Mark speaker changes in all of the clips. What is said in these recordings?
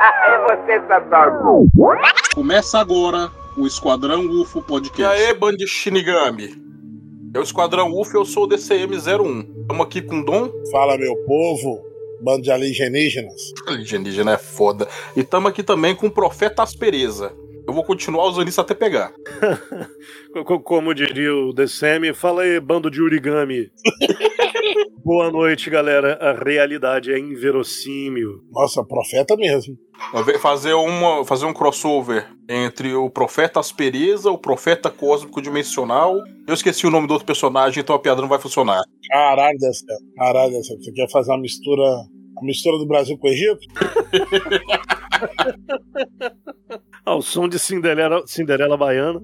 Speaker 1: É você, Satanás!
Speaker 2: Começa agora o Esquadrão UFO
Speaker 3: E
Speaker 2: Podcast.
Speaker 3: aí, Band Shinigami? É o Esquadrão UFO, eu sou o DCM-01. Estamos aqui com o Dom.
Speaker 4: Fala, meu povo, bando de alienígenas.
Speaker 3: Alienígena é foda. E estamos aqui também com o Profeta Aspereza. Eu vou continuar usando isso até pegar.
Speaker 5: Co- co- Como diria o DCM, fala aí, bando de origami. Boa noite, galera. A realidade é inverossímil.
Speaker 4: Nossa, profeta mesmo.
Speaker 3: Fazer, uma, fazer um crossover entre o Profeta Aspereza, o Profeta Cósmico Dimensional. Eu esqueci o nome do outro personagem, então a piada não vai funcionar.
Speaker 4: Caralho, dessa. Caralho, dessa. Você quer fazer uma mistura. A mistura do Brasil com o Egito?
Speaker 5: Ao som de Cinderela, Cinderela Baiana.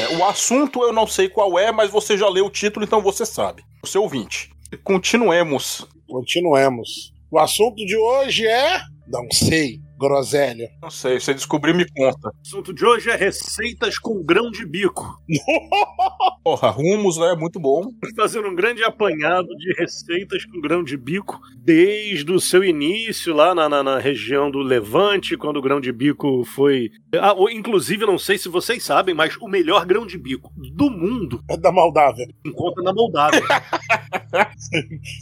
Speaker 3: É, o assunto eu não sei qual é, mas você já leu o título, então você sabe. O seu ouvinte. Continuemos.
Speaker 4: Continuemos. O assunto de hoje é. Não sei, groselha.
Speaker 3: Não sei, você descobrir, me conta.
Speaker 5: O assunto de hoje é receitas com grão de bico.
Speaker 3: Porra, rumos, né? Muito bom.
Speaker 5: Fazendo um grande apanhado de receitas com grão de bico, desde o seu início lá na, na- na região do Levante, quando o grão de bico foi. Ah, ou, inclusive, não sei se vocês sabem, mas o melhor grão de bico do mundo
Speaker 4: É da Moldávia.
Speaker 5: encontra na Moldávia.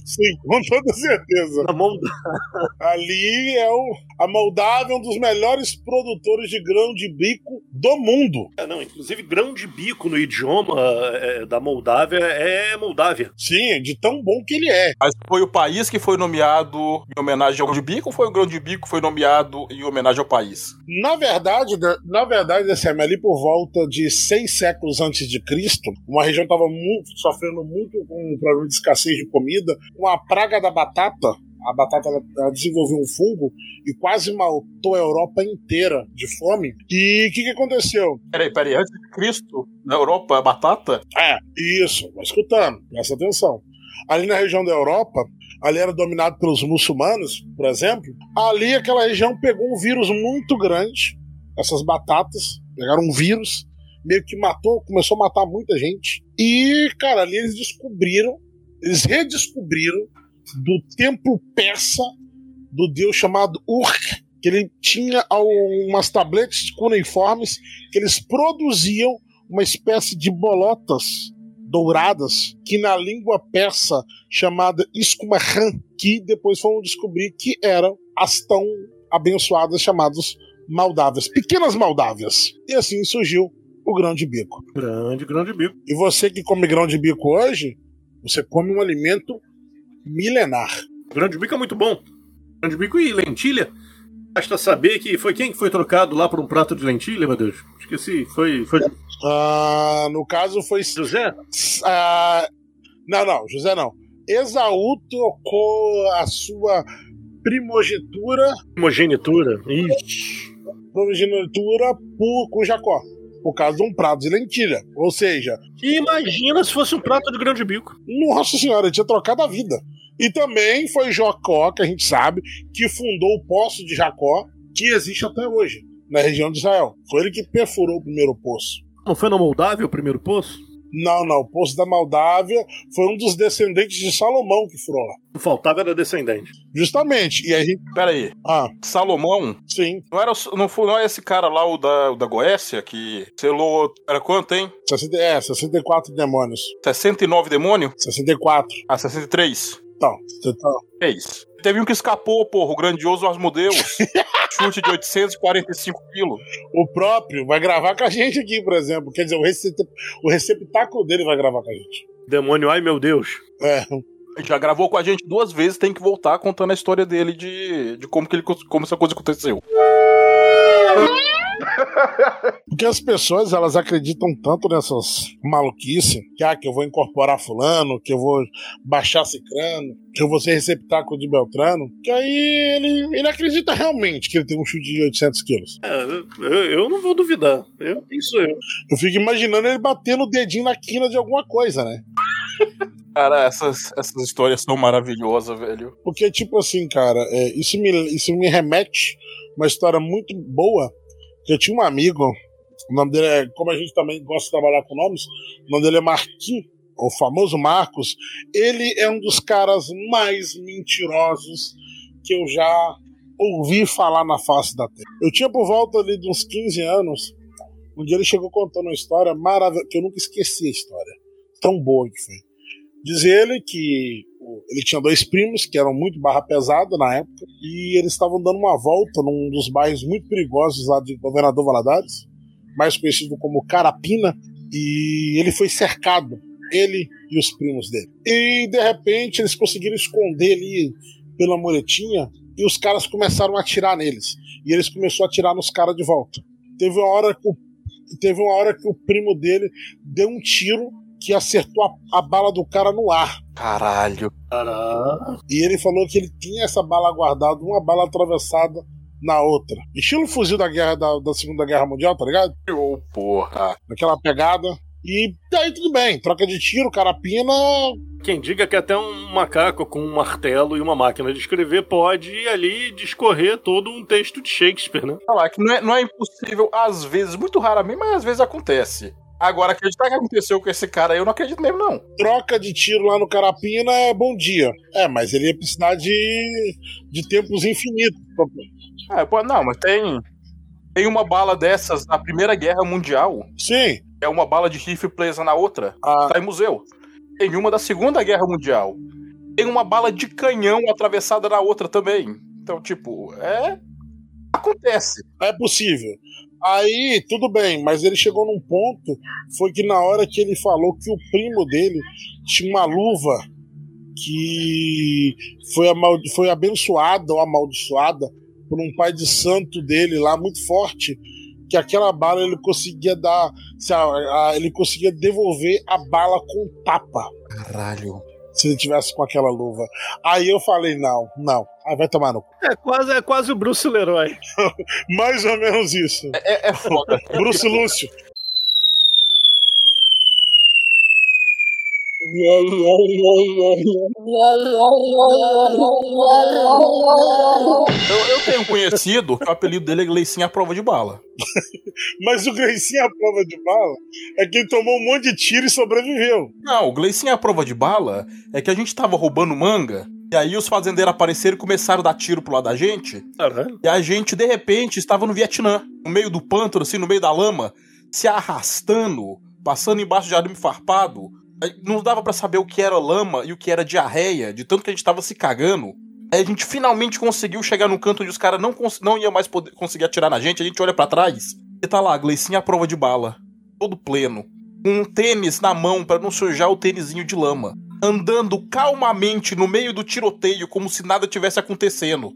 Speaker 4: Sim, com toda certeza.
Speaker 5: na Moldávia.
Speaker 4: Ali é o. A Moldávia é um dos melhores produtores de grão de bico do mundo.
Speaker 5: É, não, inclusive, grão de bico no idioma é, da Moldávia é Moldávia.
Speaker 4: Sim, de tão bom que ele é.
Speaker 3: Mas foi o país que foi nomeado em homenagem ao grão de bico ou foi o grão de bico que foi nomeado em homenagem ao país?
Speaker 4: Na verdade, da- na verdade, DCM, ali por volta de seis séculos antes de Cristo, uma região estava sofrendo muito com um problema de escassez de comida, com a praga da batata. A batata ela, desenvolveu um fungo e quase matou a Europa inteira de fome. E o que, que aconteceu?
Speaker 3: Peraí, peraí, antes de Cristo, na Europa, a batata?
Speaker 4: É, isso, vai escutando, presta atenção. Ali na região da Europa, ali era dominado pelos muçulmanos, por exemplo. Ali aquela região pegou um vírus muito grande, essas batatas, pegaram um vírus, meio que matou, começou a matar muita gente. E, cara, ali eles descobriram, eles redescobriram do templo persa do deus chamado Urk, que ele tinha umas tabletes cuneiformes que eles produziam uma espécie de bolotas douradas que na língua persa chamada Iskumahan, que depois foram descobrir que eram as tão abençoadas chamadas Maldávias, pequenas Maldávias. E assim surgiu o grão de bico.
Speaker 5: Grande grão de bico.
Speaker 4: E você que come grão de bico hoje, você come um alimento milenar.
Speaker 5: Grão de bico é muito bom. Grão de bico e lentilha. Basta saber que foi quem que foi trocado lá por um prato de lentilha, meu Deus? Esqueci. Foi, foi
Speaker 4: Ah, no caso foi
Speaker 5: José?
Speaker 4: Ah, não, não, José não. Esaú trocou a sua primogenitura,
Speaker 5: Primogenitura. Ixi.
Speaker 4: primogenitura por, com Jacó, por causa de um prato de lentilha. Ou seja,
Speaker 5: Imagina se fosse um prato de grão de bico.
Speaker 4: nossa senhora, tinha trocado a vida. E também foi Jacó, que a gente sabe, que fundou o poço de Jacó, que existe até hoje, na região de Israel. Foi ele que perfurou o primeiro poço.
Speaker 5: Não foi na Moldávia o primeiro poço?
Speaker 4: Não, não, o poço da Moldávia foi um dos descendentes de Salomão que furou lá.
Speaker 5: Faltava era descendente.
Speaker 4: Justamente. E a gente.
Speaker 3: Peraí,
Speaker 4: Ah,
Speaker 3: Salomão,
Speaker 4: sim.
Speaker 3: não era não foi não é esse cara lá, o da, o da Goécia, que selou. Era quanto, hein?
Speaker 4: 60, é, 64 demônios.
Speaker 3: 69 demônio?
Speaker 4: 64.
Speaker 3: Ah, 63.
Speaker 4: Então, tá.
Speaker 3: É isso. Teve um que escapou, porra, o grandioso Asmodeus. Chute de 845 quilos.
Speaker 4: O próprio vai gravar com a gente aqui, por exemplo. Quer dizer, o, recep... o receptáculo dele vai gravar com a gente.
Speaker 5: Demônio, ai meu Deus.
Speaker 4: É.
Speaker 3: Já gravou com a gente duas vezes, tem que voltar contando a história dele de, de como, que ele, como essa coisa aconteceu.
Speaker 4: Porque as pessoas, elas acreditam tanto nessas maluquices, que, ah, que eu vou incorporar fulano, que eu vou baixar cicrano, que eu vou ser receptáculo de Beltrano, que aí ele, ele acredita realmente que ele tem um chute de 800 quilos.
Speaker 5: É, eu, eu não vou duvidar. Eu, isso eu.
Speaker 4: Eu fico imaginando ele batendo o dedinho na quina de alguma coisa, né?
Speaker 3: Cara, essas, essas histórias são maravilhosas, velho.
Speaker 4: Porque, tipo assim, cara, é, isso, me, isso me remete uma história muito boa. Eu tinha um amigo, o nome dele é, como a gente também gosta de trabalhar com nomes, o nome dele é Marquinhos, o famoso Marcos. Ele é um dos caras mais mentirosos que eu já ouvi falar na face da terra. Eu tinha por volta ali de uns 15 anos, um dia ele chegou contando uma história maravilhosa, que eu nunca esqueci a história. Tão boa que foi. Diz ele que ele tinha dois primos que eram muito barra pesada na época e eles estavam dando uma volta num dos bairros muito perigosos lá de Governador Valadares, mais conhecido como Carapina, e ele foi cercado, ele e os primos dele. E de repente eles conseguiram esconder ali pela muretinha e os caras começaram a atirar neles. E eles começaram a atirar nos caras de volta. Teve uma hora que o, teve uma hora que o primo dele deu um tiro que acertou a, a bala do cara no ar.
Speaker 3: Caralho.
Speaker 5: Caralho.
Speaker 4: E ele falou que ele tinha essa bala guardada, uma bala atravessada na outra. Estilo fuzil da guerra da, da Segunda Guerra Mundial, tá ligado?
Speaker 3: Ô, porra.
Speaker 4: Naquela pegada. E daí tudo bem, troca de tiro, carapina.
Speaker 5: Quem diga que até um macaco com um martelo e uma máquina de escrever pode ali discorrer todo um texto de Shakespeare, né?
Speaker 3: Falar que não é, não é impossível, às vezes, muito raramente, mas às vezes acontece. Agora, acreditar que aconteceu com esse cara aí, eu não acredito mesmo, não.
Speaker 4: Troca de tiro lá no Carapina é bom dia. É, mas ele ia precisar de, de tempos infinitos.
Speaker 3: Ah, pô, não, mas tem. Tem uma bala dessas na Primeira Guerra Mundial.
Speaker 4: Sim.
Speaker 3: É uma bala de rifle presa na outra.
Speaker 4: Ah.
Speaker 3: Tá em museu. Tem uma da Segunda Guerra Mundial. Tem uma bala de canhão atravessada na outra também. Então, tipo, é. Acontece.
Speaker 4: É possível. Aí, tudo bem, mas ele chegou num ponto, foi que na hora que ele falou que o primo dele tinha uma luva que foi, amal foi abençoada ou amaldiçoada por um pai de santo dele lá, muito forte, que aquela bala ele conseguia dar, ele conseguia devolver a bala com tapa,
Speaker 3: Caralho.
Speaker 4: Se ele tivesse com aquela luva. Aí eu falei, não, não, aí vai tomar no cu.
Speaker 5: É quase, é quase o Bruce Leroy.
Speaker 4: Mais ou menos isso.
Speaker 3: É, é foda.
Speaker 4: Bruce Lúcio.
Speaker 3: Eu, eu tenho um conhecido que o apelido dele é Gleicinho à prova de bala.
Speaker 4: Mas o Gleicinho à prova de bala é que ele tomou um monte de tiro e sobreviveu.
Speaker 3: Não, o Gleicinho à prova de bala é que a gente tava roubando manga. E aí os fazendeiros apareceram e começaram a dar tiro pro lado da gente.
Speaker 5: Caralho.
Speaker 3: E a gente, de repente, estava no Vietnã, no meio do pântano, assim, no meio da lama, se arrastando, passando embaixo de arame farpado. Não dava pra saber o que era lama e o que era diarreia, de tanto que a gente tava se cagando. Aí a gente finalmente conseguiu chegar no canto onde os caras não, não iam mais poder, conseguir atirar na gente. A gente olha pra trás e tá lá, Gleicinho à prova de bala, todo pleno, com um tênis na mão pra não sujar o tênisinho de lama. Andando calmamente no meio do tiroteio, como se nada tivesse acontecendo.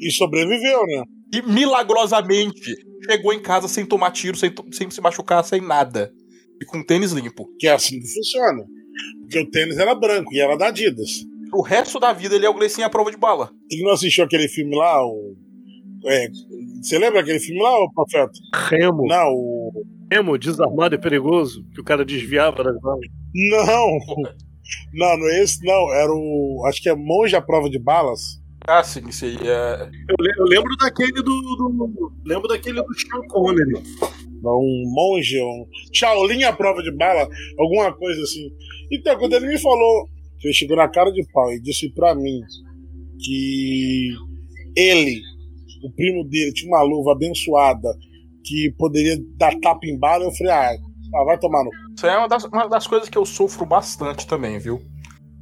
Speaker 4: E sobreviveu, né?
Speaker 3: E milagrosamente chegou em casa sem tomar tiro, sem, sem se machucar, sem nada. E com tênis limpo.
Speaker 4: Que é assim que funciona. Porque o tênis era branco e era da Adidas.
Speaker 3: O resto da vida ele é o Gleicinho à prova de bala.
Speaker 4: Ele não assistiu aquele filme lá, o. é, você lembra aquele filme lá, o Profeta?
Speaker 5: Remo.
Speaker 4: Não, o.
Speaker 5: Remo, desarmado e perigoso, que o cara desviava das balas.
Speaker 4: Não! Não, não é esse, não. Era o. Acho que é Monge à prova de balas.
Speaker 3: Ah, sim, isso aí é.
Speaker 5: Eu lembro daquele do, do- Lembro daquele do Sean Connery.
Speaker 4: Um monge, um. Shaolin à prova de bala, alguma coisa assim. Então, quando ele me falou, que ele chegou na cara de pau e disse pra mim que ele, o primo dele, tinha uma luva abençoada que poderia dar tapa em bala, eu falei, ah, ah, vai tomar no.
Speaker 3: Isso é uma das, uma das coisas que eu sofro bastante também, viu?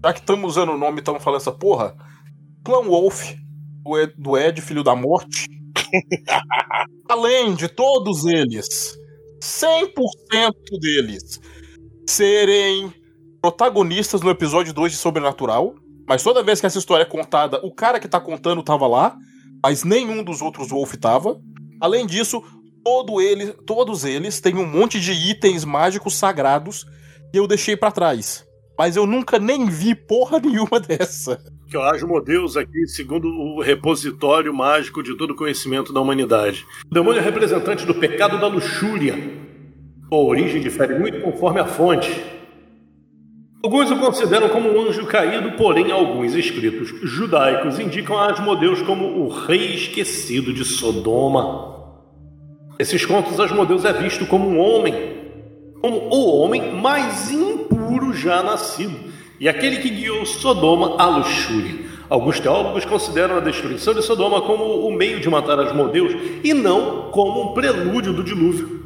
Speaker 3: Já que estamos usando o nome e estamos falando essa porra, Clã Wolf, do Ed, do Ed, filho da morte. Além de todos eles, 100% deles serem protagonistas no episódio 2 de Sobrenatural, mas toda vez que essa história é contada, o cara que tá contando tava lá, mas nenhum dos outros Wolf tava. Além disso, todo ele, todos eles têm um monte de itens mágicos sagrados que eu deixei pra trás. Mas eu nunca nem vi porra nenhuma dessa.
Speaker 5: Que o Asmodeus aqui, segundo o repositório mágico de todo conhecimento da humanidade. O demônio é representante do pecado da luxúria. A origem difere muito conforme a fonte. Alguns o consideram como um anjo caído, porém alguns escritos judaicos indicam Asmodeus como o rei esquecido de Sodoma. Esses contos Asmodeus é visto como um homem, como o homem mais impuro já nascido, e aquele que guiou Sodoma à luxúria. Alguns teólogos consideram a destruição de Sodoma como o meio de matar Asmodeus e não como um prelúdio do dilúvio.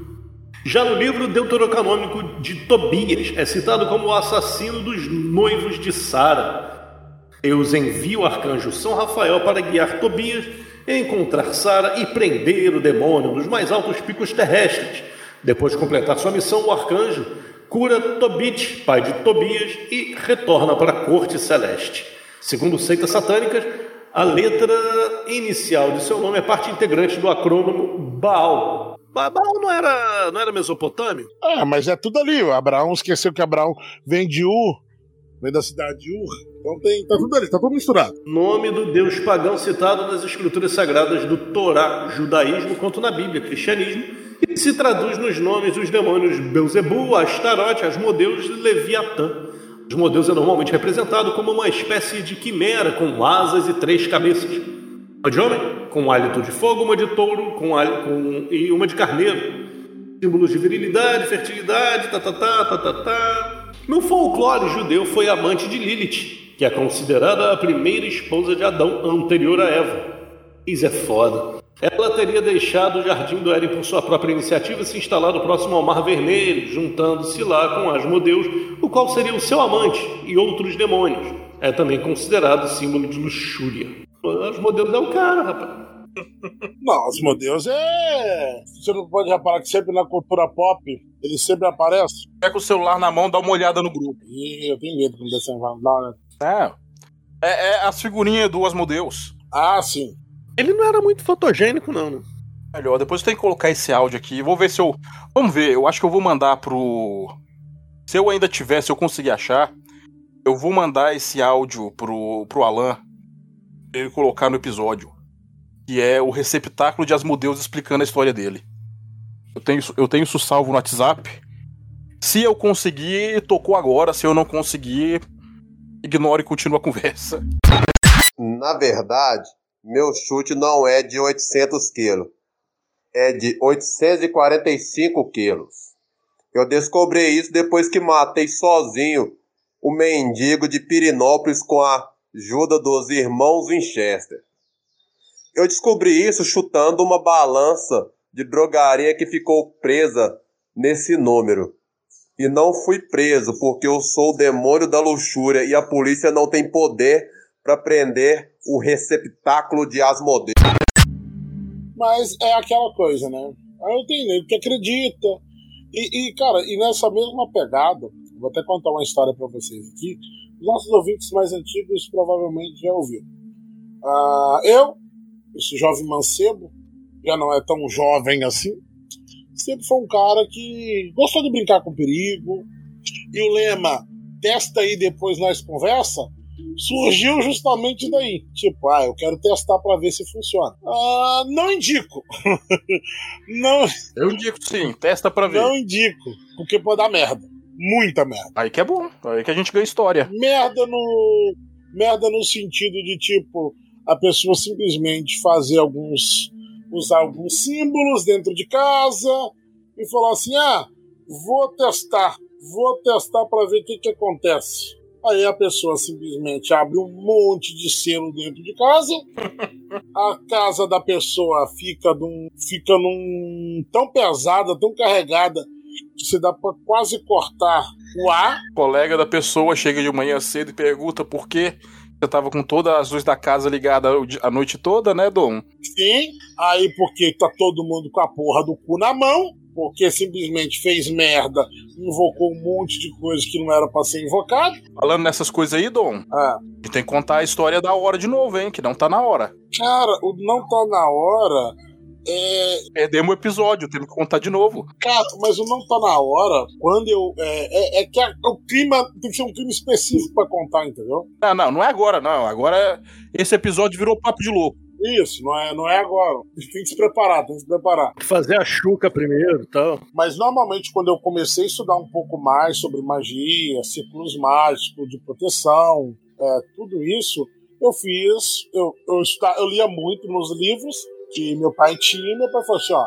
Speaker 5: Já no livro deuterocanônico de Tobias, é citado como o assassino dos noivos de Sara. Deus envia o arcanjo São Rafael para guiar Tobias, encontrar Sara e prender o demônio nos mais altos picos terrestres. Depois de completar sua missão, o arcanjo cura Tobit, pai de Tobias, e retorna para a corte celeste. Segundo seitas satânicas, a letra inicial de seu nome é parte integrante do acrônimo Baal, Baal não era, não era Mesopotâmio?
Speaker 4: É, mas é tudo ali. Abraão esqueceu que Abraão vem de Ur, vem da cidade de Ur. Então tem, tá tudo ali, tá tudo misturado.
Speaker 5: Nome do deus pagão citado nas escrituras sagradas do Torá, judaísmo, quanto na Bíblia, cristianismo, e se traduz nos nomes dos demônios Beuzebu, Astarote, Asmodeus e Leviatã. Asmodeus é normalmente representado como uma espécie de quimera com asas e três cabeças. Uma de homem, com um hálito de fogo, uma de touro com hálito, com, e uma de carneiro. Símbolos de virilidade, fertilidade, tá, tá, tá, tá, tá, tá. No folclore judeu foi amante de Lilith, que é considerada a primeira esposa de Adão anterior a Eva. Isso é foda. Ela teria deixado o Jardim do Éden por sua própria iniciativa e se instalado próximo ao Mar Vermelho, juntando-se lá com Asmodeus, o qual seria o seu amante e outros demônios. É também considerado símbolo de luxúria. Os modelos é o cara, rapaz.
Speaker 4: Não, os modelos é. Você não pode reparar que sempre na cultura pop ele sempre aparece.
Speaker 3: Pega o celular na mão, dá uma olhada no grupo.
Speaker 4: Ih, eu tenho medo quando vai dar, né?
Speaker 3: É. É, é as figurinhas do Asmodeus.
Speaker 4: Ah, sim.
Speaker 5: Ele não era muito fotogênico, não, né?
Speaker 3: Melhor, depois eu tenho que colocar esse áudio aqui. Vou ver se eu. Vamos ver, eu acho que eu vou mandar pro. Se eu ainda tiver, se eu conseguir achar, eu vou mandar esse áudio pro, pro Alan ele colocar no episódio. Que é o receptáculo de Asmodeus explicando a história dele. Eu tenho, eu tenho isso salvo no WhatsApp. Se eu conseguir, tocou agora. Se eu não conseguir, ignore e continue a conversa.
Speaker 6: Na verdade, meu chute não é de 800 quilos. É de 845 quilos. Eu descobri isso depois que matei sozinho o mendigo de Pirinópolis com a ajuda dos irmãos Winchester. Eu descobri isso chutando uma balança de drogaria que ficou presa nesse número. E não fui preso porque eu sou o demônio da luxúria e a polícia não tem poder para prender o receptáculo de Asmodeus.
Speaker 4: Mas é aquela coisa, né? Eu tenho que acredita. E, e, cara, e nessa mesma pegada, vou até contar uma história para vocês aqui. Os nossos ouvintes mais antigos provavelmente já ouviram. Uh, eu, esse jovem mancebo, já não é tão jovem assim, sempre foi um cara que gostou de brincar com perigo. E o lema testa aí depois nós conversa surgiu justamente daí. Tipo, ah, eu quero testar para ver se funciona. Ah, não indico. não.
Speaker 3: Eu indico sim, testa para ver.
Speaker 4: Não indico, porque pode dar merda. Muita merda.
Speaker 3: Aí que é bom, aí que a gente ganha história.
Speaker 4: Merda no. Merda no sentido de tipo, a pessoa simplesmente fazer alguns. usar alguns símbolos dentro de casa e falar assim: ah, vou testar, vou testar para ver o que, que acontece. Aí a pessoa simplesmente abre um monte de selo dentro de casa. A casa da pessoa fica num, fica num tão pesada, tão carregada que você dá para quase cortar o ar.
Speaker 3: O colega da pessoa chega de manhã cedo e pergunta por que você tava com todas as luzes da casa ligadas a noite toda, né, Dom?
Speaker 4: Sim, aí porque tá todo mundo com a porra do cu na mão, porque simplesmente fez merda, invocou um monte de coisas que não era pra ser invocado.
Speaker 3: Falando nessas coisas aí, Dom,
Speaker 4: ah.
Speaker 3: e tem que contar a história da hora de novo, hein, que não tá na hora.
Speaker 4: Cara, o não tá na hora É,
Speaker 3: Perdemos o episódio, temos que contar de novo.
Speaker 4: cara, mas o não tá na hora. Quando eu. É, é, é que a- o clima tem que ser um clima específico pra contar, entendeu?
Speaker 3: Não, não, não é agora, não. Agora esse episódio virou papo de louco.
Speaker 4: Isso, não é, não é agora. Tem que se preparar, tem que se preparar.
Speaker 5: Fazer a chuca primeiro e tal.
Speaker 4: Mas normalmente, quando eu comecei a estudar um pouco mais sobre magia, círculos mágicos, de proteção, é, tudo isso, eu fiz. Eu, eu, estu- eu lia muito nos livros que meu pai tinha, e meu pai falou assim: ó,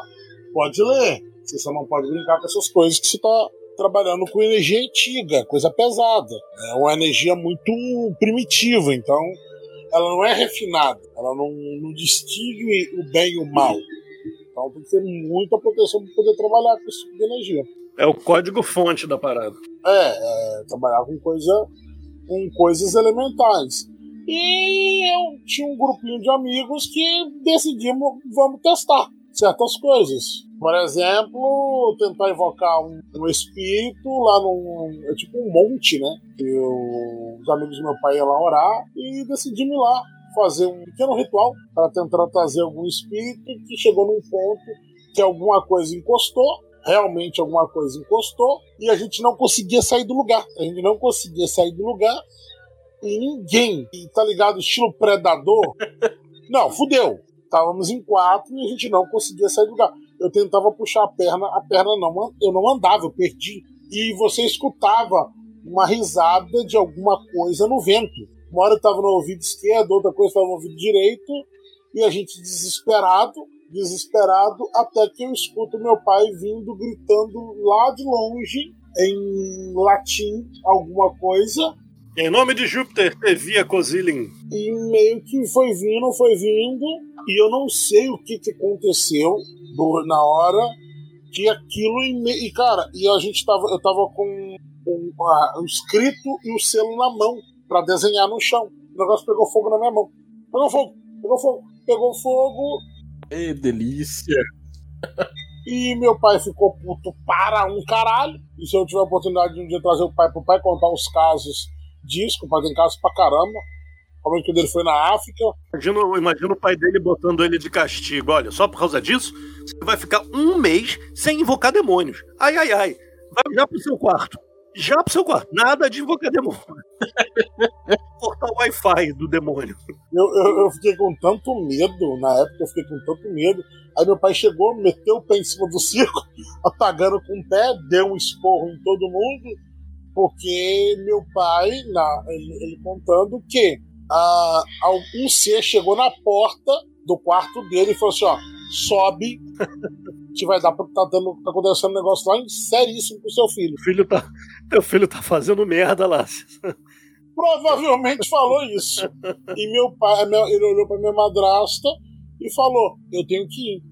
Speaker 4: pode ler, você só não pode brincar com essas coisas que você tá trabalhando com energia antiga, coisa pesada. É uma energia muito primitiva, então ela não é refinada, ela não, não distingue o bem e o mal. Então tem que ter muita proteção para poder trabalhar com esse tipo de energia.
Speaker 5: É o código-fonte da parada.
Speaker 4: É, é, trabalhar com coisa com coisas elementais. E eu tinha um grupinho de amigos que decidimos, vamos testar certas coisas. Por exemplo, tentar invocar um, um espírito lá num. É tipo um monte, né? Eu- os amigos do meu pai iam lá orar e decidimos ir lá fazer um pequeno ritual para tentar trazer algum espírito que chegou num ponto que alguma coisa encostou realmente alguma coisa encostou e a gente não conseguia sair do lugar. A gente não conseguia sair do lugar e ninguém, e tá ligado, estilo predador. Não, fudeu. Estávamos em quatro e a gente não conseguia sair do lugar. Eu tentava puxar a perna, a perna não, eu não andava, eu perdi. E você escutava uma risada de alguma coisa no vento. Uma hora estava no ouvido esquerdo, outra coisa estava no ouvido direito, e a gente desesperado, desesperado, até que eu escuto meu pai vindo gritando lá de longe, em latim, alguma coisa,
Speaker 5: Em nome de Júpiter, Evia Cozilin.
Speaker 4: e meio que foi vindo, foi vindo, e eu não sei o que, que aconteceu do- na hora que aquilo e, me- e cara, e a gente tava, eu tava com, ah, o escrito e o selo na mão pra desenhar no chão. O negócio pegou fogo na minha mão. Pegou fogo, pegou fogo, pegou fogo,
Speaker 3: Que delícia.
Speaker 4: E meu pai ficou puto para um caralho. E se eu tiver a oportunidade de um dia trazer o pai pro pai contar os casos disso, que o pai casos pra caramba. Como que ele foi na África.
Speaker 5: Imagina, imagina o pai dele botando ele de castigo. Olha, só por causa disso, você vai ficar um mês sem invocar demônios. Ai, ai, ai. Vai já pro seu quarto. Já pro seu quarto. Nada de invocar demônio. Cortar o Wi-Fi do demônio.
Speaker 4: Eu, eu, eu fiquei com tanto medo, na época eu fiquei com tanto medo. Aí meu pai chegou, meteu o pé em cima do circo, apagando com o pé, deu um esporro em todo mundo, porque meu pai, na, ele, ele contando que ah, um ser chegou na porta do quarto dele e falou assim: ó, sobe, que vai dar pra tá, dando, tá acontecendo um negócio lá seríssimo com o seu filho.
Speaker 5: O filho tá, teu filho tá fazendo merda lá.
Speaker 4: Provavelmente falou isso. E meu pai, ele olhou pra minha madrasta e falou: Eu tenho que ir.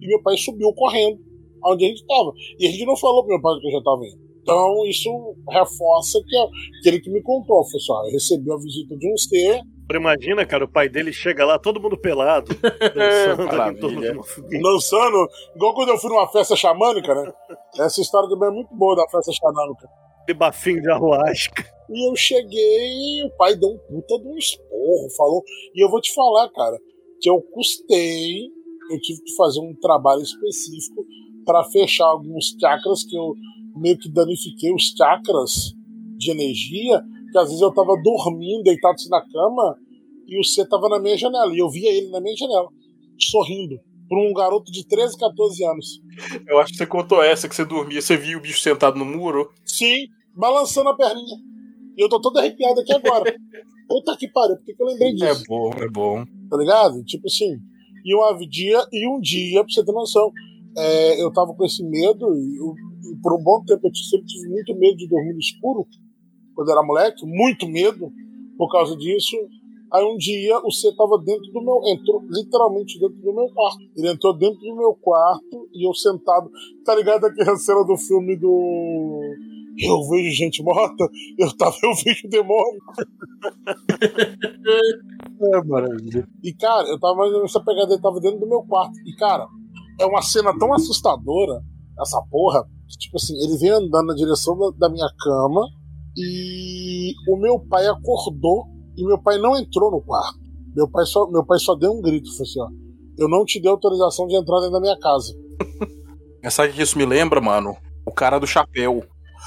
Speaker 4: E meu pai subiu correndo onde a gente estava. E a gente não falou pro meu pai que eu já estava indo. Então isso reforça que é aquele que me contou. Foi só, eu recebi a visita de um ser.
Speaker 5: Imagina, cara, o pai dele chega lá, todo mundo pelado, dançando fogueira.
Speaker 4: Dançando, igual quando eu fui numa festa xamânica, né? Essa história também é muito boa da festa xamânica.
Speaker 5: De bafinho de arruasca.
Speaker 4: E eu cheguei o pai deu um puta de um esporro, falou. E eu vou te falar, cara, que eu custei, eu tive que fazer um trabalho específico para fechar alguns chakras que eu meio que danifiquei os chakras de energia, que às vezes eu tava dormindo, deitado assim na cama, e o C tava na minha janela, e eu via ele na minha janela, sorrindo, para um garoto de 13, 14 anos.
Speaker 3: Eu acho que você contou essa, que você dormia, você viu o bicho sentado no muro.
Speaker 4: Sim, balançando a perninha. E eu tô todo arrepiado aqui agora. Puta que pariu, por que, eu lembrei disso?
Speaker 3: É bom, é bom.
Speaker 4: Tá ligado? Tipo assim. E um dia, e um dia, pra você ter noção, é, eu tava com esse medo, e, eu, por um bom tempo eu sempre tive muito medo de dormir no escuro, quando era moleque, muito medo por causa disso. Aí um dia o C tava dentro do meu. entrou literalmente dentro do meu quarto. Ele entrou dentro do meu quarto e eu sentado. Tá ligado aquela cena do filme do. Eu vejo gente morta, eu tava, eu vejo demônio.
Speaker 3: É maravilha.
Speaker 4: E, cara, eu tava nessa pegada, ele tava dentro do meu quarto. E, cara, é uma cena tão assustadora, essa porra, tipo assim, ele vem andando na direção da, da minha cama e o meu pai acordou e meu pai não entrou no quarto. Meu pai só, meu pai só deu um grito, falou assim, ó. eu não te dei autorização de entrar dentro da minha casa.
Speaker 3: Mas Sabe o que isso me lembra, mano? O cara do chapéu.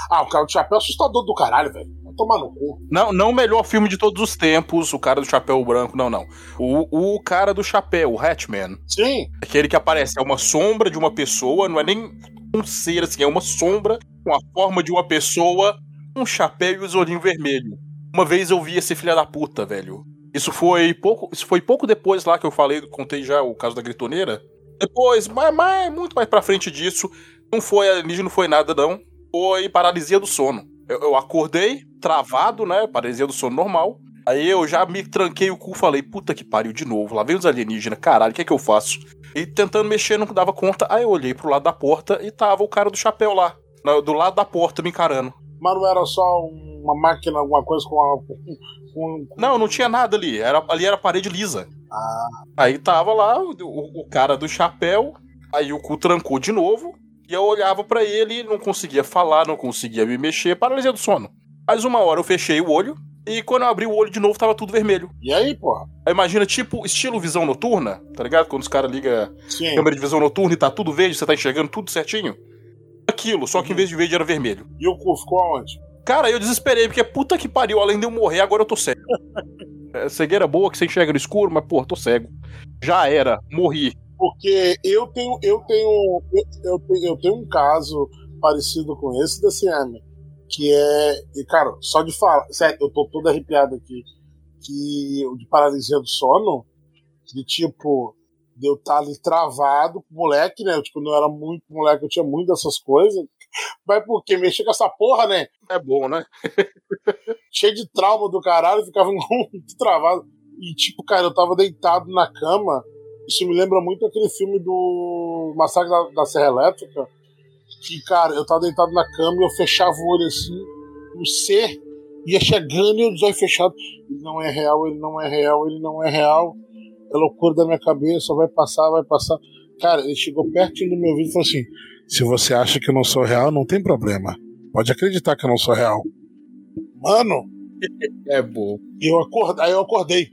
Speaker 4: Ah, o cara do chapéu é assustador do caralho, velho. Vai tomar no cu.
Speaker 3: Não, não o melhor filme de todos os tempos, o cara do chapéu branco, não, não. O, o cara do chapéu, o Hatchman.
Speaker 4: Sim,
Speaker 3: Aquele que aparece, é uma sombra de uma pessoa, não é nem um ser assim, é uma sombra com a forma de uma pessoa, um chapéu e os olhinhos vermelhos. Uma vez eu vi esse filho da puta, velho. Isso foi pouco, isso foi pouco depois lá que eu falei, contei já o caso da gritoneira. Depois, mas muito mais pra frente disso, não foi alienígena, não foi nada não. Foi paralisia do sono. Eu, eu acordei, travado, né? Paralisia do sono normal. Aí eu já me tranquei o cu, falei, puta que pariu de novo, lá vem os alienígenas, caralho, o que é que eu faço? E tentando mexer, não dava conta, aí eu olhei pro lado da porta e tava o cara do chapéu lá, do lado da porta me encarando.
Speaker 4: mas não era só uma máquina, alguma coisa com a. Com, com-
Speaker 3: Não, não tinha nada ali, era, ali era parede lisa.
Speaker 4: Ah,
Speaker 3: Aí tava lá o, o- cara do chapéu, aí o cu trancou de novo, e eu olhava pra ele, não conseguia falar, não conseguia me mexer, paralisia do sono. Mas uma hora eu fechei o olho, e quando eu abri o olho de novo tava tudo vermelho.
Speaker 4: e aí, porra?
Speaker 3: Aí imagina, tipo, estilo visão noturna, tá ligado? Quando os caras ligam câmera de visão noturna e tá tudo verde, você tá enxergando tudo certinho. Aquilo, só que em vez de verde era vermelho.
Speaker 4: E o cu ficou aonde?
Speaker 3: Cara, eu desesperei, porque puta que pariu, além de eu morrer, agora eu tô cego. É, cegueira boa que você enxerga no escuro, mas, pô, tô cego. Já era, morri.
Speaker 4: Porque eu tenho, eu tenho, eu, eu tenho, eu tenho um caso parecido com esse da CM, que é, e cara, só de falar, sério, eu tô todo arrepiado aqui, que o de paralisia do sono, de tipo, de eu estar ali travado, moleque, né? Tipo, quando eu era muito moleque, eu tinha muito dessas coisas. Mas porque mexer com essa porra, né?
Speaker 3: É bom, né?
Speaker 4: cheio de trauma do caralho, ficava muito travado. E, tipo, cara, eu tava deitado na cama. Isso me lembra muito aquele filme do Massacre da, da Serra Elétrica. Que, cara, eu tava deitado na cama e eu fechava o olho assim, o ser ia chegando e eu de olho fechado. Ele não é real, ele não é real, ele não é real. É loucura da minha cabeça, vai passar, vai passar. Cara, ele chegou pertinho do meu ouvido e falou assim: Se você acha que eu não sou real, não tem problema. Pode acreditar que eu não sou real. Mano,
Speaker 3: É bom.
Speaker 4: eu acordei, aí eu acordei.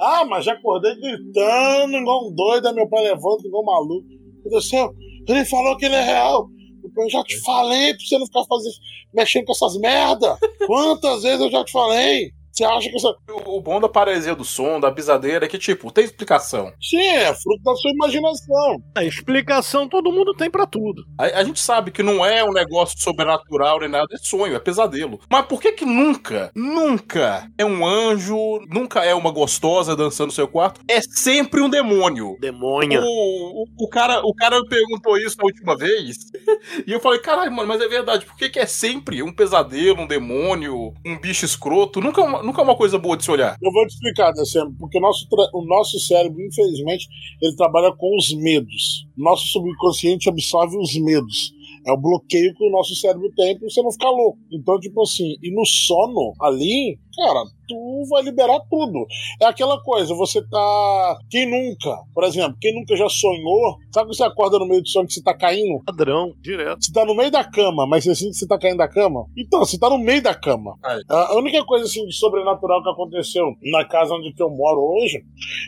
Speaker 4: Ah, mas já acordei gritando, igual um doido, aí meu pai levanta igual um maluco. Meu Deus do céu, ele falou que ele é real. Eu já te falei pra você não ficar fazendo, mexendo com essas merda. Quantas vezes eu já te falei? Você acha que isso.
Speaker 3: O, bom da paralisia do som, da pisadeira, é que, tipo, tem explicação.
Speaker 4: Sim, é fruto da sua imaginação.
Speaker 5: A explicação todo mundo tem pra tudo.
Speaker 3: A, a gente sabe que não é um negócio sobrenatural nem nada, é sonho, é pesadelo. Mas por que que nunca, nunca é um anjo, nunca é uma gostosa dançando no seu quarto? É sempre um demônio.
Speaker 5: Demônia.
Speaker 3: O, o, o cara, o cara me perguntou isso na última vez. e eu falei, caralho, mano, mas é verdade. Por que, que é sempre um pesadelo, um demônio, um bicho escroto? Nunca, é uma- nunca é uma coisa boa de se olhar.
Speaker 4: Eu vou te explicar, December, porque o nosso, o nosso cérebro, infelizmente, ele trabalha com os medos. Nosso subconsciente absorve os medos. É o bloqueio que o nosso cérebro tem pra você não ficar louco. Então, tipo assim, e no sono ali, cara, tu vai liberar tudo. É aquela coisa, você tá. Quem nunca, por exemplo, quem nunca já sonhou, sabe que você acorda no meio do sonho que você tá caindo?
Speaker 5: Padrão, direto.
Speaker 4: Você tá no meio da cama, mas você sente que você tá caindo da cama? Então, você tá no meio da cama.
Speaker 3: Aí.
Speaker 4: A única coisa assim de sobrenatural que aconteceu na casa onde eu moro hoje,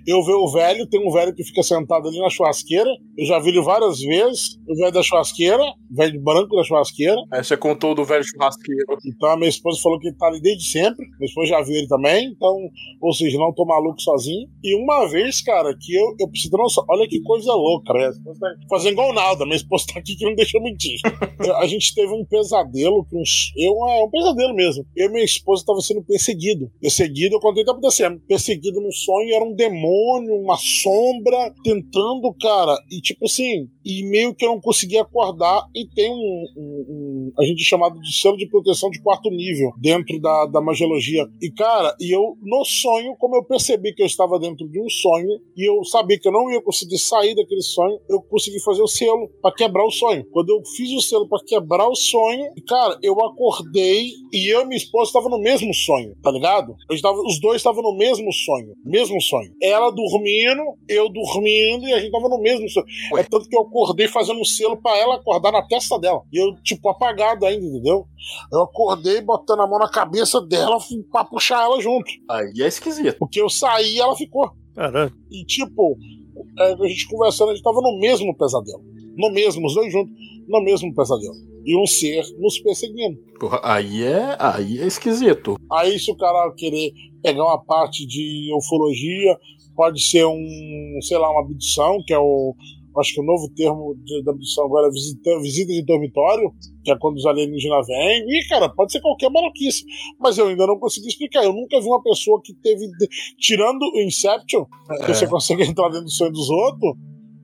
Speaker 4: eu ver o velho, tem um velho que fica sentado ali na churrasqueira. Eu já vi ele várias vezes. O velho da churrasqueira, velho branco da churrasqueira.
Speaker 3: Aí você contou do velho churrasqueiro.
Speaker 4: Então a minha esposa falou que ele tá ali desde sempre. Minha esposa já viu ele também. Então, ou seja, não tô maluco sozinho. E uma vez, cara, que eu, eu preciso. Nossa, olha que coisa louca. Esposa tá fazendo igual nada. Minha esposa tá aqui que não deixa eu mentir. A gente teve um pesadelo. Com uns, eu, é um pesadelo mesmo. Eu e minha esposa tava sendo perseguido. Perseguido, eu contei até pro DCM. Perseguido num sonho, era um demônio, uma sombra, tentando, cara. E tipo assim, e meio que eu não conseguia acordar. E tem um, um- um- a gente chamado de selo de proteção de quarto nível dentro da, da magiologia. E cara, e eu no sonho, como eu percebi que eu estava dentro de um sonho e eu sabia que eu não ia conseguir sair daquele sonho, eu consegui fazer o selo para quebrar o sonho. Quando eu fiz o selo para quebrar o sonho, cara, eu acordei e eu e minha esposa estavam no mesmo sonho, tá ligado? Os dois estavam no mesmo sonho, mesmo sonho. Ela dormindo, eu dormindo e a gente tava no mesmo sonho. É tanto que eu acordei fazendo um selo para ela acordar na testa dela. E eu, tipo, apagado ainda, entendeu? Eu acordei botando a mão na cabeça dela pra puxar ela junto.
Speaker 3: Aí é esquisito.
Speaker 4: Porque eu saí e ela ficou.
Speaker 5: Caralho.
Speaker 4: E tipo, é, a gente conversando, a gente tava no mesmo pesadelo. No mesmo, os dois juntos, no mesmo pesadelo. E um ser nos perseguindo.
Speaker 3: Porra, aí é, aí é esquisito.
Speaker 4: Aí, se o cara querer pegar uma parte de ufologia, pode ser um, sei lá, uma abdução, que é o. Acho que o novo termo de, da abdução agora é visita, visita de dormitório, que é quando os alienígenas vêm. E, cara, pode ser qualquer maluquice. Mas eu ainda não consegui explicar. Eu nunca vi uma pessoa que teve. Tirando o Inception, que
Speaker 3: É.
Speaker 4: você consegue entrar dentro do sonho dos outros,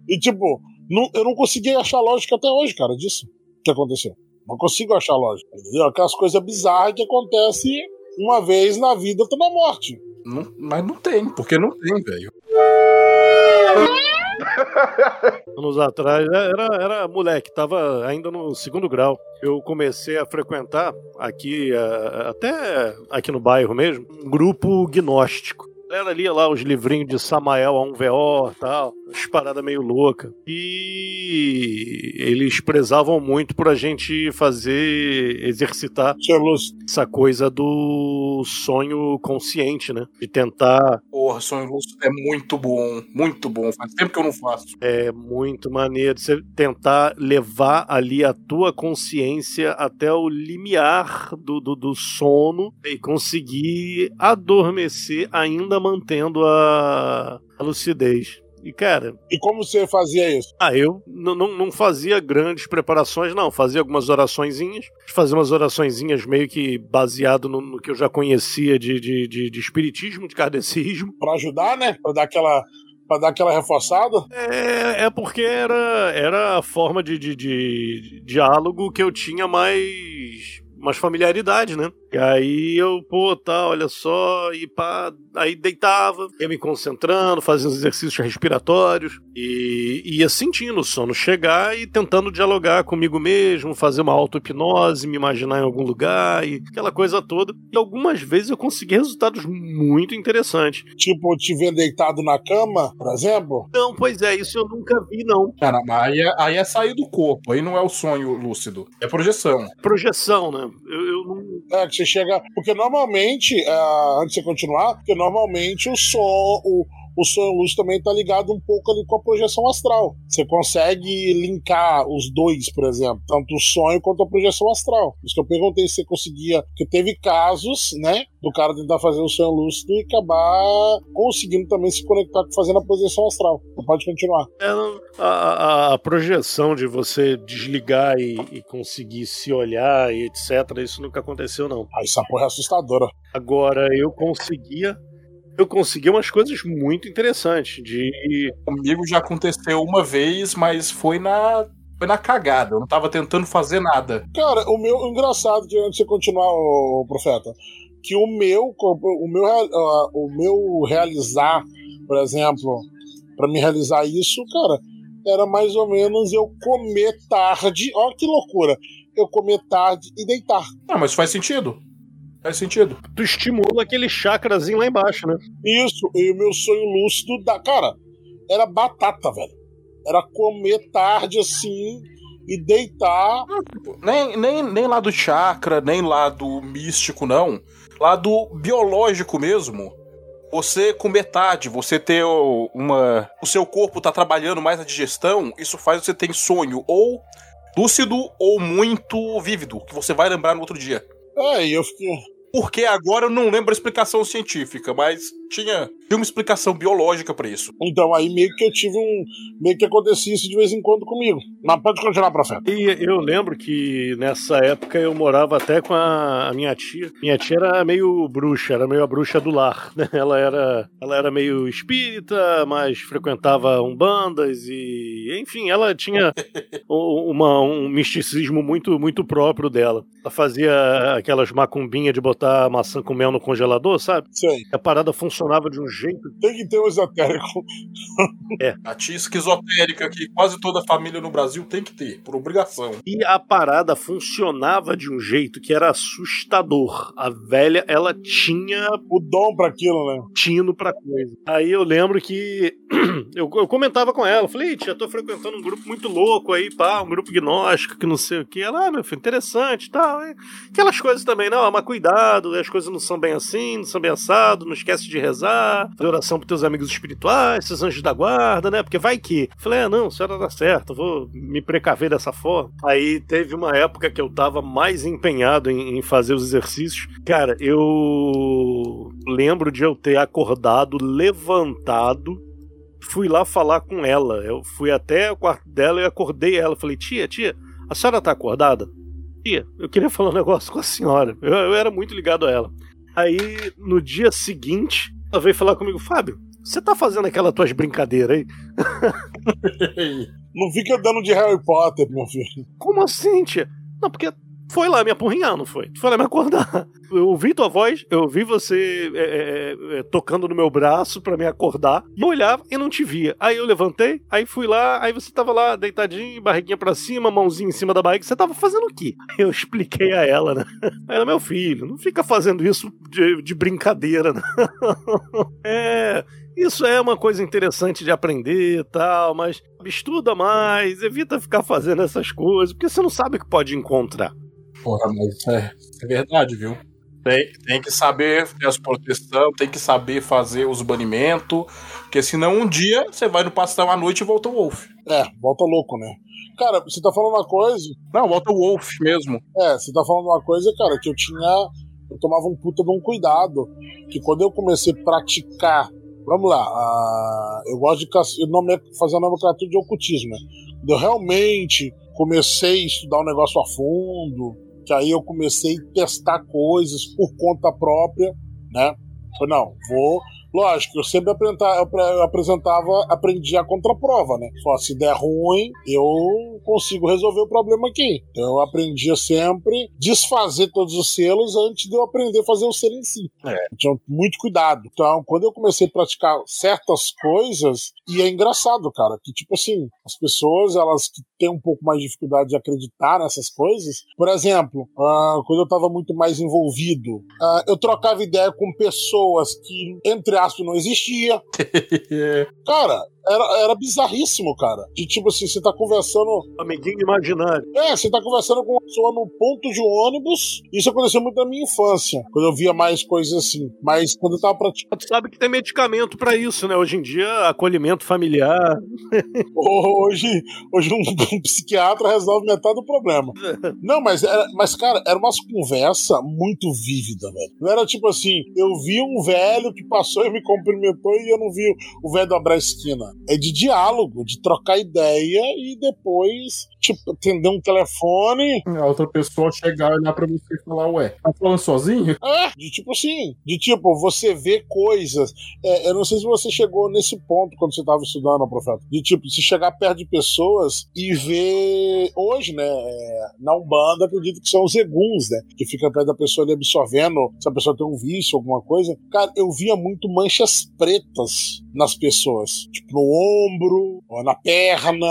Speaker 4: e, tipo, não- eu não consegui achar lógica até hoje, cara, disso que aconteceu. Não consigo achar lógica, entendeu? Aquelas coisas bizarras que acontecem uma vez na vida, outra na morte.
Speaker 3: Não- mas não tem, porque não tem, velho.
Speaker 5: anos atrás, era, era moleque, tava ainda no segundo grau. Eu comecei a frequentar aqui, eh, até aqui no bairro mesmo, um grupo gnóstico. Ela lia lá os livrinhos de Samael a 1VO e tal, umas paradas meio louca. E eles prezavam muito por a gente fazer, exercitar essa coisa do sonho consciente, né? De tentar
Speaker 3: Porra, sonho lúcido é muito bom, muito bom. Faz tempo que eu não faço.
Speaker 5: É muito maneiro você tentar levar ali a tua consciência até o limiar do, do, do sono e conseguir adormecer ainda mantendo a, a lucidez. E, cara,
Speaker 4: e como você fazia isso?
Speaker 5: ah, eu não não fazia grandes preparações, não. Fazia algumas oraçõezinhas. Fazia umas oraçõezinhas meio que baseado no, no que eu já conhecia de, de, de, de espiritismo, de kardecismo.
Speaker 4: Pra ajudar, né? Pra dar aquela, pra dar aquela reforçada?
Speaker 5: É, é porque era, era a forma de, de, de diálogo que eu tinha mais, mais familiaridade, né? E aí eu, pô, tá, olha só, e pá, aí deitava, ia me concentrando, os exercícios respiratórios e ia sentindo o sono chegar e tentando dialogar comigo mesmo, fazer uma auto-hipnose, me imaginar em algum lugar e aquela coisa toda. E algumas vezes eu consegui resultados muito interessantes.
Speaker 4: Tipo, te ver deitado na cama, por exemplo?
Speaker 5: Não, pois é, isso eu nunca vi, não.
Speaker 3: Cara, mas aí é, aí é sair do corpo, aí não é o sonho lúcido, é projeção.
Speaker 5: Projeção, né? Eu, eu não.
Speaker 4: É, você chega. Porque normalmente, é, antes de você continuar, porque normalmente o som, o, o sonho lúcido também tá ligado um pouco ali com a projeção astral. Você consegue linkar os dois, por exemplo, tanto o sonho quanto a projeção astral. Por isso que eu perguntei se você conseguia. Porque teve casos, né, do cara tentar fazer o sonho lúcido e acabar conseguindo também se conectar com fazendo a projeção astral. Então pode continuar.
Speaker 5: É, a, a- a projeção de você desligar e, e conseguir se olhar e etc., isso nunca aconteceu, não.
Speaker 4: Aí essa porra é assustadora.
Speaker 5: Agora, eu conseguia. Eu conseguia umas coisas muito interessantes. De.
Speaker 3: Comigo já aconteceu uma vez, mas foi na, foi na cagada. Eu não tava tentando fazer nada.
Speaker 4: Cara, o meu. Engraçado que antes de você continuar, ô, profeta, que o meu. O meu, ah, o meu realizar, por exemplo, pra me realizar isso, cara, era mais ou menos eu comer tarde. Olha que loucura! Eu comer tarde e deitar.
Speaker 3: Não, mas faz sentido. Faz sentido.
Speaker 5: Tu estimula aquele chakrazinho lá embaixo, né?
Speaker 4: Isso, e o meu sonho lúcido da. Cara, era batata, velho. Era comer tarde assim e deitar.
Speaker 3: Nem, nem, nem lá do chakra, nem lá do místico, não. Lá do biológico mesmo. Você com metade, você ter o- uma. O seu corpo tá trabalhando mais a digestão, isso faz você ter sonho ou lúcido ou muito vívido, que você vai lembrar no outro dia.
Speaker 4: É, e eu fiquei.
Speaker 3: Porque agora eu não lembro a explicação científica, mas tinha, tinha uma explicação biológica pra isso.
Speaker 4: Então, aí meio que eu tive um. Meio que acontecia isso de vez em quando comigo. Mas pode continuar, profeta.
Speaker 5: E eu lembro que nessa época eu morava até com a, a minha tia. Minha tia era meio bruxa, era meio a bruxa do lar, né? Ela era, ela era meio espírita, mas frequentava umbandas e, enfim, ela tinha uma, um misticismo muito, muito próprio dela. Ela fazia aquelas macumbinhas de botar maçã com mel no congelador, sabe?
Speaker 4: Sei.
Speaker 5: A parada funcionava de um jeito.
Speaker 4: Tem que ter um esotérico.
Speaker 3: A tia esquizotérica que quase toda família no Brasil tem que ter, por obrigação.
Speaker 5: E a parada funcionava de um jeito que era assustador. A velha, ela tinha
Speaker 4: O dom pra aquilo, né?
Speaker 5: tino pra coisa. Aí eu lembro que eu, eu comentava com ela, falei, tia, tô frequentando um grupo muito louco aí, pá, um grupo gnóstico que não sei o que. Ela, ah, meu filho, interessante e tal. É, Aquelas coisas também, não, mas cuidado, as coisas não são bem assim, não são bem assado, não esquece de rezar, fazer oração pros teus amigos espirituais, esses anjos da guarda, né? Porque vai que. Falei, ah, não, a senhora dá certo, vou me precaver dessa forma. Aí teve uma época que eu tava mais empenhado em, em fazer os exercícios. Cara, eu lembro de eu ter acordado, levantado, fui lá falar com ela. Eu fui até o quarto dela e acordei ela. Falei, tia, tia, a senhora tá acordada? Tia, eu queria falar um negócio com a senhora. Eu, eu era muito ligado a ela. Aí, no dia seguinte, ela veio falar comigo, Fábio, você tá fazendo aquelas tuas brincadeiras aí?
Speaker 4: Não fica dando de Harry Potter, meu filho.
Speaker 5: Como assim, tia? Não, porque foi lá me apurrinhar, não foi? Foi lá me acordar. Eu ouvi tua voz, eu ouvi você é, é, é, tocando no meu braço para me acordar. E eu olhava e não te via. Aí eu levantei, aí fui lá, aí você tava lá deitadinho, barriguinha para cima, mãozinha em cima da barriga. Você tava fazendo o quê? Eu expliquei a ela, né? Ela, meu filho, não fica fazendo isso de, de brincadeira, né? É. Isso é uma coisa interessante de aprender e tal, mas estuda mais, evita ficar fazendo essas coisas, porque você não sabe o que pode encontrar.
Speaker 3: Porra, mas é, é verdade, viu? Tem, tem que saber ter as proteção, tem que saber fazer os banimentos, porque senão um dia você vai no pastão à noite e volta o Wolf.
Speaker 4: É, volta louco, né? Cara, você tá falando uma coisa.
Speaker 3: Não, volta o Wolf mesmo.
Speaker 4: É, você tá falando uma coisa, cara, que eu tinha. Eu tomava um puta de um cuidado. Que quando eu comecei a praticar. Vamos lá, ah, eu gosto de nome, fazer a nomenclatura de ocultismo, né? Quando eu realmente comecei a estudar o negócio a fundo, que aí eu comecei a testar coisas por conta própria, né? Falei, não, vou. Lógico, eu sempre apresentava, eu apre- eu apresentava, aprendia a contraprova, né? Só se der ruim, eu consigo resolver o problema aqui. Então eu aprendia sempre desfazer todos os selos antes de eu aprender a fazer o selo em si.
Speaker 3: É.
Speaker 4: Tinha muito cuidado. Então, quando eu comecei a praticar certas coisas, e é engraçado, cara, que tipo assim, as pessoas, elas que têm um pouco mais de dificuldade de acreditar nessas coisas, por exemplo, ah, quando eu tava muito mais envolvido, ah, eu trocava ideia com pessoas que, entre aspas, não existia. Cara, era, era bizarríssimo, cara. De tipo assim, você tá conversando.
Speaker 5: Amiguinho imaginário.
Speaker 4: É, você tá conversando com uma pessoa no ponto de ônibus. Isso aconteceu muito na minha infância, quando eu via mais coisas assim. Mas quando eu tava praticando.
Speaker 5: Tu sabe que tem medicamento pra isso, né? Hoje em dia, acolhimento familiar.
Speaker 4: Hoje, hoje um, um psiquiatra resolve metade do problema. Não, mas, era, mas cara, era uma conversa muito vívida, velho. Não era tipo assim, eu vi um velho que passou e me cumprimentou e eu não vi o velho dobrar a esquina. É de diálogo, de trocar ideia e depois, tipo, atender um telefone.
Speaker 3: A outra pessoa chegar, olhar pra você e falar, ué, tá falando sozinho?
Speaker 4: É, de tipo assim, de tipo, você vê coisas. É, eu não sei se você chegou nesse ponto quando você estava estudando, profeta. De tipo, se chegar perto de pessoas e ver. Hoje, né, é, na Umbanda, acredito que são os eguns, né? Que fica perto da pessoa ali absorvendo, se a pessoa tem um vício, alguma coisa. Cara, eu via muito manchas pretas nas pessoas. Tipo, no ombro, ou na perna,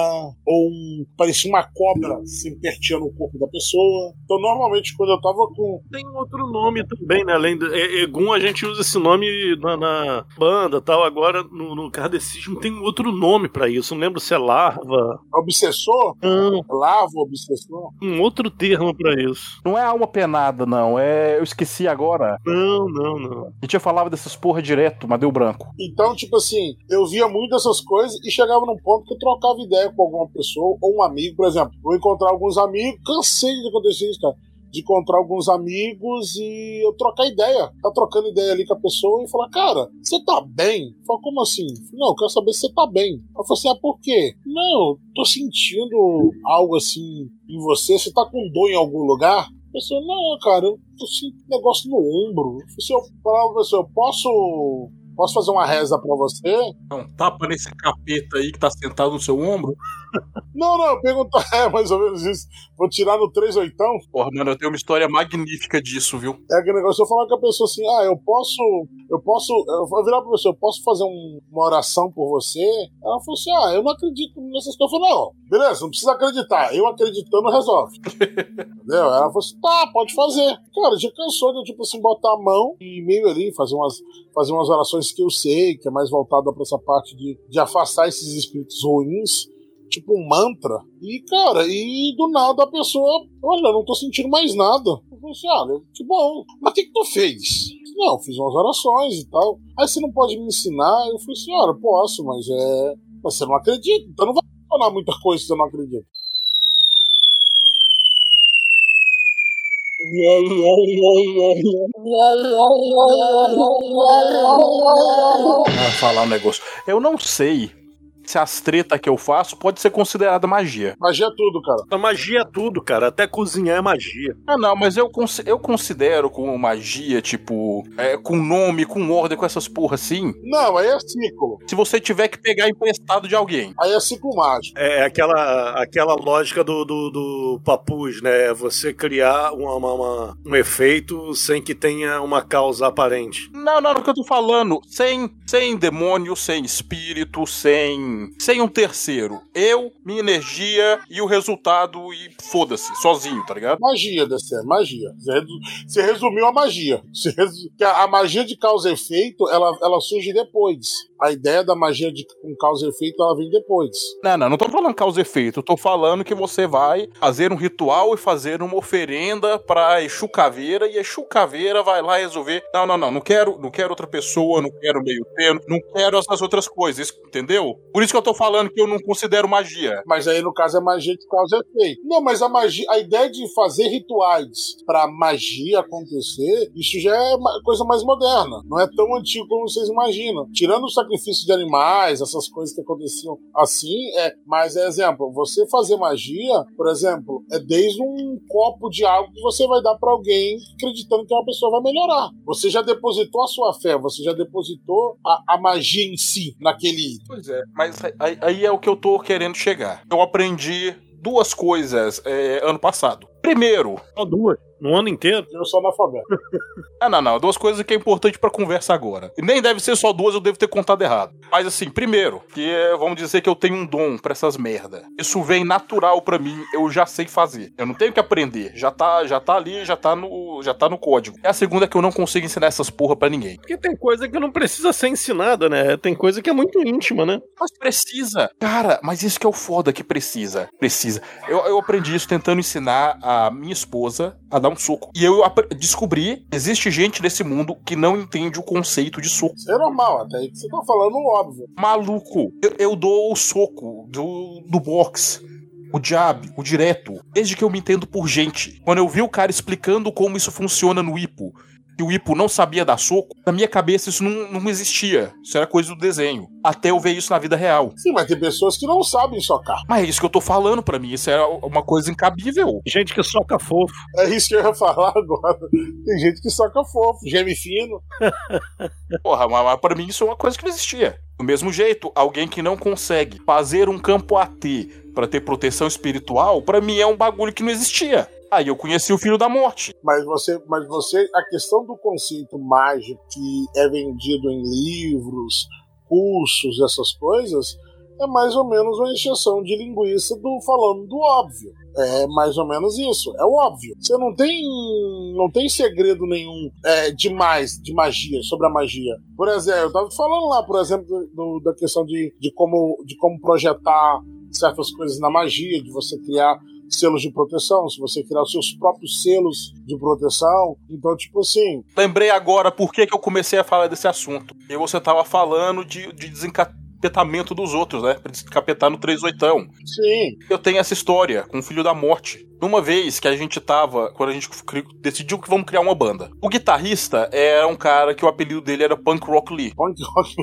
Speaker 4: ou um, parecia uma cobra se impertia no corpo da pessoa. Então, normalmente, quando eu tava com.
Speaker 5: Tem outro nome também, né? Além do é, Egum, a gente usa esse nome na, na banda tal. Agora, no, no kardecismo, tem outro nome pra isso. Não lembro se é larva.
Speaker 4: Obsessor?
Speaker 5: Não,
Speaker 4: Lava obsessor?
Speaker 5: um outro termo pra isso.
Speaker 7: Não é alma penada, não. É. Eu esqueci agora.
Speaker 5: Não, não, não.
Speaker 7: A gente falava dessas porra direto, mas deu branco.
Speaker 4: Então, tipo assim, eu via muito essas coisas e chegava num ponto que eu trocava ideia com alguma pessoa ou um amigo, por exemplo. Vou encontrar alguns amigos, cansei de acontecer isso, cara. De encontrar alguns amigos e eu trocar ideia. Tá trocando ideia ali com a pessoa e falar, cara, você tá bem? Fala, como assim? Não, eu quero saber se você tá bem. Eu falei assim, ah, por quê? Não, tô sentindo algo assim em você. Você tá com dor em algum lugar? Pessoa, não, cara, eu tô sentindo um negócio no ombro. Eu falei assim, eu falava pra eu posso Posso fazer uma reza pra você?
Speaker 3: Não, tapa nesse capeta aí que tá sentado no seu ombro.
Speaker 4: Não, não, eu pergunto, é mais ou menos isso. Vou tirar no 3 oitão.
Speaker 3: Porra, mano, eu tenho uma história magnífica disso, viu?
Speaker 4: É aquele negócio, eu falar com a pessoa assim, ah, eu posso, eu posso, eu vou virar pra pessoa, eu posso fazer um- uma oração por você? Ela falou assim, ah, eu não acredito nessas coisas. Eu falei, não, beleza, não precisa acreditar. Eu acreditando resolve. Entendeu? Ela falou assim, tá, pode fazer. Cara, já cansou de, tipo assim, botar a mão e meio ali, fazer umas, fazer umas orações que eu sei, que é mais voltada pra essa parte de, de afastar esses espíritos ruins tipo um mantra. E, cara, e do nada a pessoa, olha, eu não tô sentindo mais nada. Eu falei assim, olha, que bom. Mas o que, que tu fez? não, fiz umas orações e tal. Aí você não pode me ensinar? Eu falei, senhora, posso, mas é. Mas você não acredita, então não vai funcionar muita coisa se você não acredita.
Speaker 3: Falar um negócio. Eu não sei se as tretas que eu faço pode ser considerada magia.
Speaker 4: Magia é tudo, cara.
Speaker 5: A magia é tudo, cara. Até cozinhar é magia.
Speaker 3: Ah, não, mas eu, cons- eu considero como magia, tipo, é, com nome, com ordem, com essas porra assim.
Speaker 4: Não, aí é ciclo.
Speaker 3: Se você tiver que pegar emprestado de alguém.
Speaker 4: Aí é ciclo mágico.
Speaker 5: É aquela, aquela lógica do, do, do papuz, né? Você criar uma, uma- uma- um efeito sem que tenha uma causa aparente.
Speaker 3: Não, não, no que eu tô falando, sem, sem demônio, sem espírito, sem, sem um terceiro. Eu, minha energia e o resultado e foda-se, sozinho, tá ligado?
Speaker 4: Magia, DC, magia. Você resu- Você resumiu a magia. Resu- a magia de causa e efeito, ela, ela surge depois. A ideia da magia de com causa e efeito, ela vem depois.
Speaker 3: Não, não, não tô falando causa e efeito, eu tô falando que você vai fazer um ritual e fazer uma oferenda pra Exu Caveira e Exu Caveira vai lá resolver. Não, não, não, não quero, não quero outra pessoa, não quero meio termo, não quero essas outras coisas, entendeu? Por isso que eu tô falando que eu não considero magia.
Speaker 4: Mas aí, no caso, é magia de causa e efeito. Não, mas a magia, a ideia de fazer rituais pra magia acontecer, isso já é coisa mais moderna. Não é tão antigo como vocês imaginam. Tirando o sacrifício de animais, essas coisas que aconteciam assim, é. Mas, é exemplo, você fazer magia, por exemplo, é desde um copo de água que você vai dar pra alguém acreditando que uma pessoa vai melhorar. Você já depositou a sua fé, você já depositou a, a magia em si naquele.
Speaker 3: Pois é, mas aí, aí é o que eu tô querendo chegar. Eu aprendi duas coisas é, ano passado. Primeiro,
Speaker 5: Só duas. No ano inteiro.
Speaker 4: Eu sou analfabeto.
Speaker 3: Ah, não, não. Duas coisas que é importante pra conversa agora. E nem deve ser só duas, eu devo ter contado errado. Mas assim, primeiro, que é, vamos dizer que eu tenho um dom pra essas merda. Isso vem natural pra mim, eu já sei fazer. Eu não tenho que aprender. Já tá, já tá ali, já tá no, já tá no código. E a segunda é que eu não consigo ensinar essas porra pra ninguém.
Speaker 5: Porque tem coisa que não precisa ser ensinada, né? Tem coisa que é muito íntima, né?
Speaker 3: Mas precisa. Cara, mas isso que é o foda que precisa. Precisa. Eu, eu aprendi isso tentando ensinar a minha esposa a dar um soco. E eu descobri, existe gente nesse mundo que não entende o conceito de soco.
Speaker 4: Isso é normal, até aí que você tá falando óbvio.
Speaker 3: Maluco, eu, eu dou o soco do, do box. O jab, o direto, desde que eu me entendo por gente. Quando eu vi o cara explicando como isso funciona no Ipo, e o Ipo não sabia dar soco, na minha cabeça isso não, não existia. Isso era coisa do desenho. Até eu ver isso na vida real.
Speaker 4: Sim, mas tem pessoas que não sabem socar.
Speaker 3: Mas é isso que eu tô falando pra mim, isso é uma coisa incabível.
Speaker 5: Gente que soca fofo.
Speaker 4: É isso que eu ia falar agora. Tem gente que soca fofo, geme fino.
Speaker 3: Porra, mas, mas pra mim isso é uma coisa que não existia. Do mesmo jeito, alguém que não consegue fazer um campo AT pra ter proteção espiritual, pra mim é um bagulho que não existia. Aí eu conheci o Filho da Morte.
Speaker 4: Mas você, mas você, a questão do conceito mágico que é vendido em livros, cursos, essas coisas, é mais ou menos uma encheção de linguiça do falando do óbvio. É mais ou menos isso, é o óbvio. Você não tem, não tem segredo nenhum é, demais de magia, sobre a magia. Por exemplo, eu tava falando lá, por exemplo, do- da questão de, de, como, de como projetar certas coisas na magia, de você criar selos de proteção, se você criar os seus próprios selos de proteção. Então, tipo assim,
Speaker 3: Lembrei agora por que, que eu comecei a falar desse assunto. E você tava falando de, de desencapetamento dos outros, né? Pra desencapetar no 38.
Speaker 4: sim,
Speaker 3: Eu tenho essa história com o Filho da Morte. Uma vez que a gente tava, quando a gente decidiu que vamos criar uma banda. O guitarrista era um cara que o apelido dele era Punk Rock Lee,
Speaker 4: punk rock.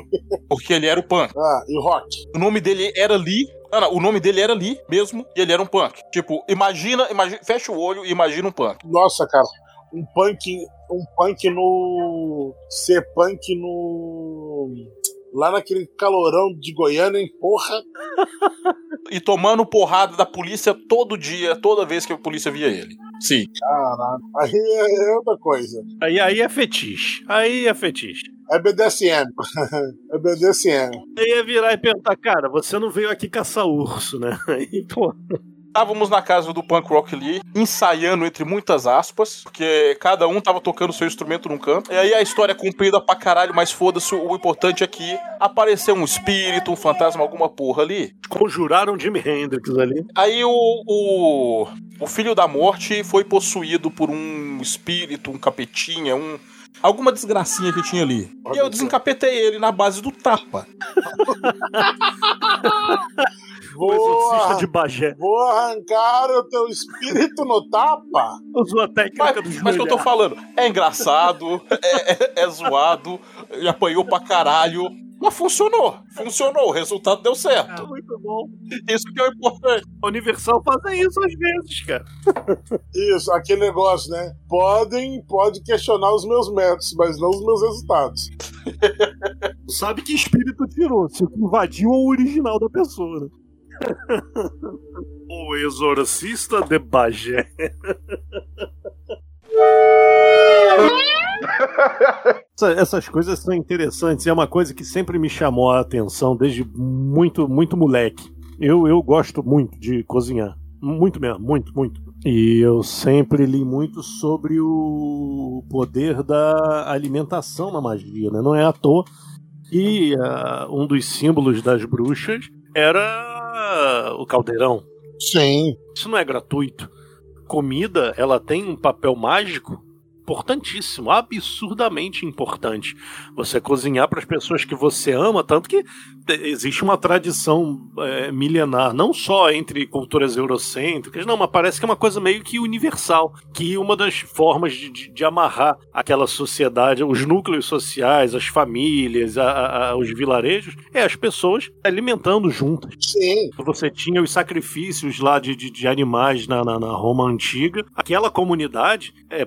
Speaker 3: porque ele era o punk.
Speaker 4: Ah, e rock.
Speaker 3: O nome dele era Lee. Não, não, o nome dele era Lee mesmo, e ele era um punk. Tipo, imagina, imagina fecha o olho e imagina um punk.
Speaker 4: Nossa, cara, um punk, um punk no. Ser punk no. Lá naquele calorão de Goiânia, hein? Porra.
Speaker 3: E tomando porrada da polícia todo dia, toda vez que a polícia via ele. Sim.
Speaker 4: Caralho. Aí é é outra coisa.
Speaker 5: Aí, aí é fetiche. Aí é fetiche.
Speaker 4: É BDSM. é BDSM.
Speaker 5: Aí ia virar e perguntar, cara, você não veio aqui caçar urso, né? Aí, pô.
Speaker 3: Estávamos na casa do Punk Rock Lee, ensaiando entre muitas aspas, porque cada um tava tocando seu instrumento num canto. E aí a história é comprida pra caralho, mas foda-se, o importante é que apareceu um espírito, um fantasma, alguma porra ali.
Speaker 5: Conjuraram Jimi Hendrix ali.
Speaker 3: Aí o, o, o filho da morte foi possuído por um espírito, um capetinha, um. Alguma desgracinha que tinha ali. E eu desencapetei ele na base do tapa.
Speaker 5: O exorcista
Speaker 4: Vou,
Speaker 5: de Bagé.
Speaker 4: vou arrancar o teu espírito no tapa.
Speaker 5: Usou a técnica do
Speaker 3: Mas, mas que eu tô falando, é engraçado, é, é- é zoado, e apanhou pra caralho. Mas funcionou, funcionou, o resultado deu certo.
Speaker 5: Ah, muito bom.
Speaker 3: Isso que é o importante.
Speaker 5: A Universal fazem isso às vezes, cara.
Speaker 4: Isso, aquele negócio, né? Podem, pode questionar os meus métodos, mas não os meus resultados.
Speaker 5: Sabe que espírito tirou, se invadiu o original da pessoa, né? O exorcista de Bagé. Essa- Essas coisas são interessantes e é uma coisa que sempre me chamou a atenção desde muito, muito moleque. Eu, eu gosto muito de cozinhar. Muito mesmo, muito, muito. E eu sempre li muito sobre o poder da alimentação na magia, né? Não é à toa que ah, um dos símbolos das bruxas era o caldeirão.
Speaker 4: Sim.
Speaker 5: Isso não é gratuito. Comida, ela tem um papel mágico importantíssimo, absurdamente importante. Você cozinhar para as pessoas que você ama, tanto que te- existe uma tradição é, milenar, não só entre culturas eurocêntricas, não, mas parece que é uma coisa meio que universal, que uma das formas de, de- de amarrar aquela sociedade, os núcleos sociais, as famílias, a- a- os vilarejos, é as pessoas alimentando juntas.
Speaker 4: Sim.
Speaker 5: Você tinha os sacrifícios lá de, de, de animais na, na, na Roma antiga. Aquela comunidade é,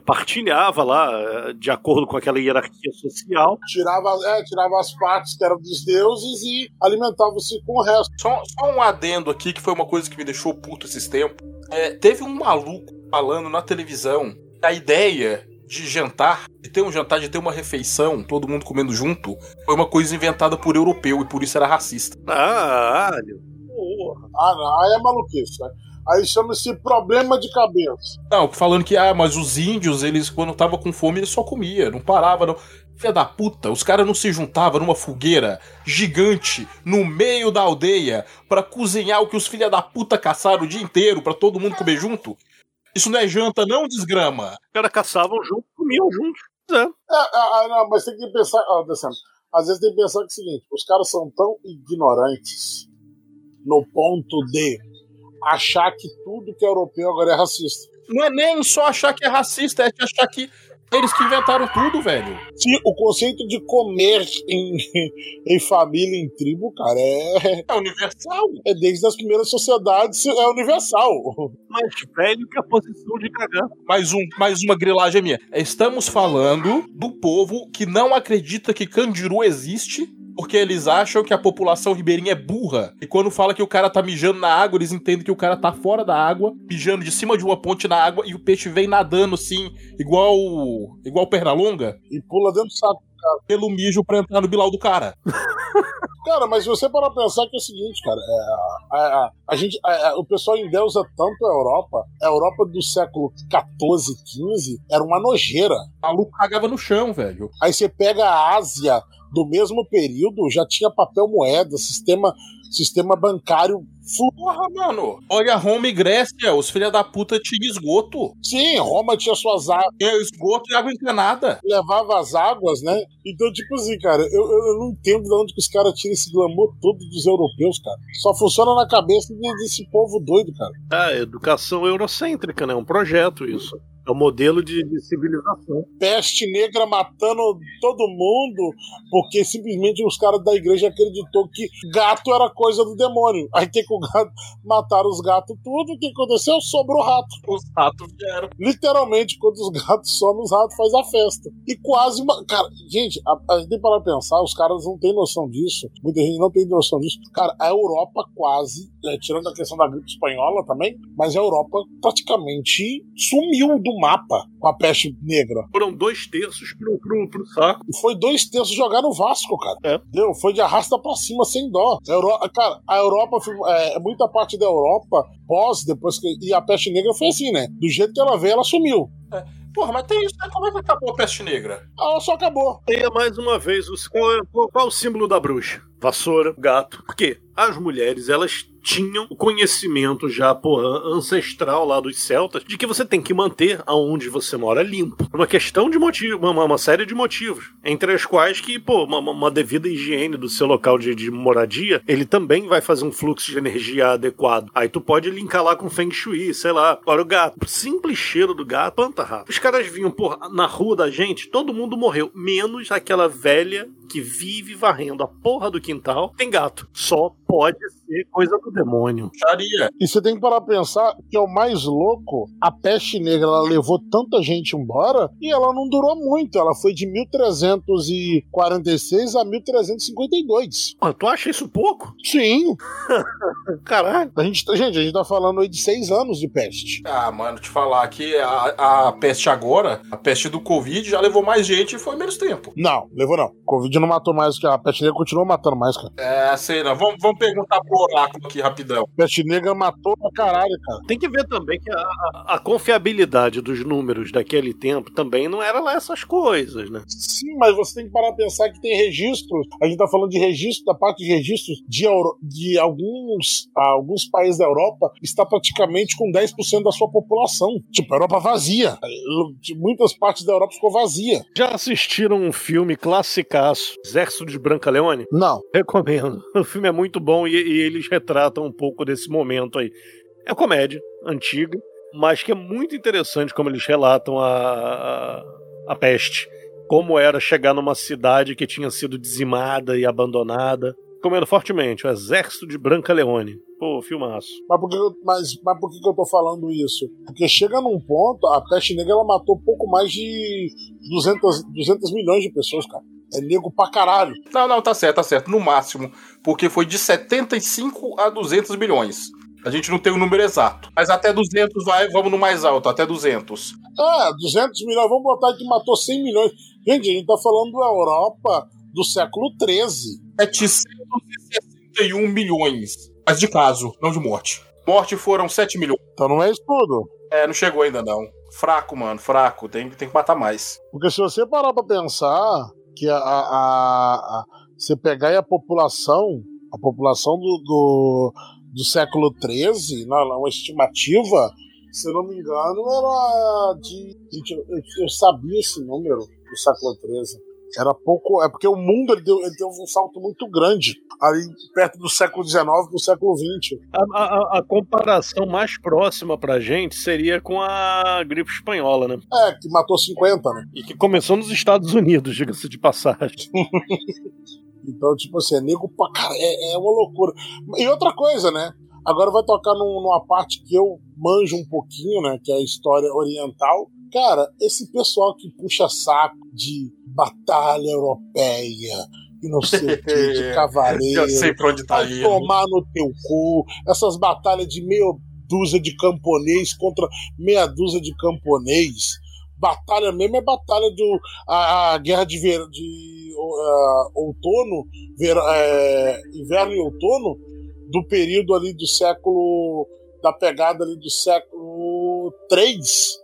Speaker 5: partilhava lá, é, de acordo com aquela hierarquia social.
Speaker 4: Tirava, é, tirava as partes que eram dos deuses e alimentava-se com o resto.
Speaker 3: Só, só um adendo aqui, que foi uma coisa que me deixou puto esses tempos. É, teve um maluco falando na televisão que a ideia de jantar, de ter um jantar, de ter uma refeição, todo mundo comendo junto, foi uma coisa inventada por europeu e por isso era racista.
Speaker 5: Ah,
Speaker 4: Ah, não, aí é maluquice, né? Aí chama-se problema de cabeça.
Speaker 3: Não, falando que, ah, mas os índios, eles, quando tava com fome, eles só comiam, não parava, não. Filha da puta, os caras não se juntavam numa fogueira gigante no meio da aldeia pra cozinhar o que os filha da puta caçaram o dia inteiro pra todo mundo comer junto? Isso não é janta, não, desgrama.
Speaker 5: Os caras caçavam junto, comiam juntos. É.
Speaker 4: É, é, é, não, mas tem que pensar, ó, às vezes tem que pensar que é o seguinte, os caras são tão ignorantes no ponto de achar que tudo que é europeu agora é racista.
Speaker 3: Não é nem só achar que é racista, é achar que eles que inventaram tudo, velho.
Speaker 4: Sim, o conceito de comer em, em família, em tribo, cara, é,
Speaker 3: É universal.
Speaker 4: é desde as primeiras sociedades, é universal.
Speaker 5: Mais velho que a posição de cagar.
Speaker 3: Mais, um, mais uma grilagem minha. Estamos falando do povo que não acredita que Candiru existe porque eles acham que a população ribeirinha é burra. E quando fala que o cara tá mijando na água, eles entendem que o cara tá fora da água, mijando de cima de uma ponte na água e o peixe vem nadando assim, igual igual perna longa,
Speaker 4: E pula dentro do saco.
Speaker 3: pelo mijo pra entrar no bilau do cara.
Speaker 4: Cara, mas você parar pra pensar que é o seguinte, cara, é, a, a- a gente, a- o pessoal endeusa tanto a Europa, a Europa do século XIV, XV era uma nojeira.
Speaker 3: O maluco cagava no chão, velho.
Speaker 4: Aí você pega a Ásia do mesmo período, já tinha papel moeda, sistema, sistema bancário.
Speaker 3: Porra, mano. Olha Roma e Grécia, os filha da puta tinham esgoto.
Speaker 4: Sim, Roma tinha suas águas,
Speaker 3: Tinha esgoto e água encanada.
Speaker 4: levava as águas, né? Então, tipo assim, cara, eu, eu, não entendo de onde que os caras tiram esse glamour todo dos europeus, cara. Só funciona na cabeça de- desse povo doido, cara.
Speaker 5: Ah, educação eurocêntrica, né? Um projeto isso. É um modelo de, de civilização.
Speaker 4: peste negra matando todo mundo, porque simplesmente os caras da igreja acreditou que gato era coisa do demônio. Aí que, que o gato mataram os gatos tudo, o que aconteceu? Sobrou rato.
Speaker 3: Os ratos vieram.
Speaker 4: Literalmente, quando os gatos somem, os ratos faz a festa. E quase uma. Cara, gente, a, a gente tem pra pensar, os caras não têm noção disso. Muita gente não tem noção disso. Cara, a Europa quase, é, tirando a questão da gripe espanhola também, mas a Europa praticamente sumiu do mapa com a peste negra.
Speaker 5: Foram dois terços pro, pro, pro saco.
Speaker 4: Foi dois terços jogar no Vasco, cara.
Speaker 5: É.
Speaker 4: Entendeu? Foi de arrasta pra cima, sem dó. A Euro... Cara, a Europa, foi- é, muita parte da Europa, pós, depois que. E a peste negra foi assim, né? Do jeito que ela veio, ela sumiu.
Speaker 3: Porra, mas tem isso, né? Como é que acabou a peste negra?
Speaker 4: Ela só acabou.
Speaker 5: Leia mais uma vez, qual, é, qual- qual é o símbolo da bruxa? Vassoura, gato. Por quê? As mulheres, elas tinham o conhecimento já, porra, ancestral lá dos celtas, de que você tem que manter aonde você mora limpo. Uma questão de motivo, uma, uma série de motivos. Entre as quais que, pô, uma, uma devida higiene do seu local de, de, moradia, ele também vai fazer um fluxo de energia adequado. Aí tu pode linkar lá com Feng Shui, sei lá. Olha o gato. O simples cheiro do gato, rato. Os caras vinham, porra, na rua da gente, todo mundo morreu. Menos aquela velha que vive varrendo a porra do quintal. Tem gato. Só pode ser coisa do demônio.
Speaker 3: Charia.
Speaker 4: E você tem que parar pra pensar que é o mais louco. A peste negra ela levou tanta gente embora e ela não durou muito. Ela foi de 1346 a 1352.
Speaker 5: Ah, tu acha isso pouco?
Speaker 4: Sim.
Speaker 5: Caralho.
Speaker 4: A gente, gente, a gente tá falando aí de seis anos de peste.
Speaker 3: Ah, mano, te falar que a, a peste agora, a peste do Covid, já levou mais gente e foi menos tempo.
Speaker 4: Não, levou não. Covid não matou mais, que a peste negra continuou matando mais, cara.
Speaker 3: É, sei não. Vamos, vamos perguntar pro oráculo aqui rapidão.
Speaker 4: Peste negra matou pra caralho, cara.
Speaker 5: Tem que ver também que a, a, confiabilidade dos números daquele tempo também não era lá essas coisas, né?
Speaker 4: Sim, mas você tem que parar a pensar que tem registros. A gente tá falando de registro, da parte de registros de, Euro, de alguns, alguns países da Europa, está praticamente com 10% da sua população. Tipo, a Europa vazia. Muitas partes da Europa ficou vazia.
Speaker 5: Já assistiram um filme classicaço, Exército de Branca Leone?
Speaker 4: Não.
Speaker 5: Recomendo. O filme é muito bom e, e eles retratam um pouco desse momento aí. É comédia antiga, mas que é muito interessante como eles relatam a, a, a peste. Como era chegar numa cidade que tinha sido dizimada e abandonada. Recomendo fortemente, o Exército de Branca Leone. Pô, filmaço.
Speaker 4: Mas por, que, eu, mas, mas por que eu tô falando isso? Porque chega num ponto, a peste negra ela matou pouco mais de 200, 200 milhões de pessoas, cara. É nego pra caralho.
Speaker 3: Não, não, tá certo, tá certo. No máximo. Porque foi de 75 a 200 milhões. A gente não tem o número exato. Mas até 200 vai, vamos no mais alto, até 200.
Speaker 4: É, 200 milhões. Vamos botar que matou 100 milhões. Gente, a gente tá falando da Europa do século 13.
Speaker 3: 761 milhões. Mas de caso, não de morte. Morte foram 7 milhões.
Speaker 4: Então não é isso tudo.
Speaker 3: É, não chegou ainda não. Fraco, mano, fraco. Tem, tem que matar mais.
Speaker 4: Porque se você parar pra pensar, que a, a, a, você pegar a população, a população do, do, do século XIII, uma estimativa, se eu não me engano, era de. Gente, eu, eu sabia esse número do século XIII. Era pouco. É porque o mundo ele deu, ele deu um salto muito grande ali perto do século XIX do século XX.
Speaker 5: A, a, a, comparação mais próxima pra gente seria com a gripe espanhola, né?
Speaker 4: É, que matou 50, né?
Speaker 5: E que começou nos Estados Unidos, diga-se de passagem.
Speaker 4: então, tipo assim, é nego pra cara, é, é uma loucura. E outra coisa, né? Agora vai tocar num, numa parte que eu manjo um pouquinho, né? Que é a história oriental. Cara, esse pessoal que puxa saco de batalha europeia, e não sei o que, de cavaleiro.
Speaker 3: Eu sei pra onde tá
Speaker 4: indo. tomar no teu cu. Essas batalhas de meia dúzia de camponês contra meia dúzia de camponês. Batalha mesmo é batalha do. A, a guerra de, ver, de uh, outono, ver, é, inverno e outono, do período ali do século. da pegada ali do século 3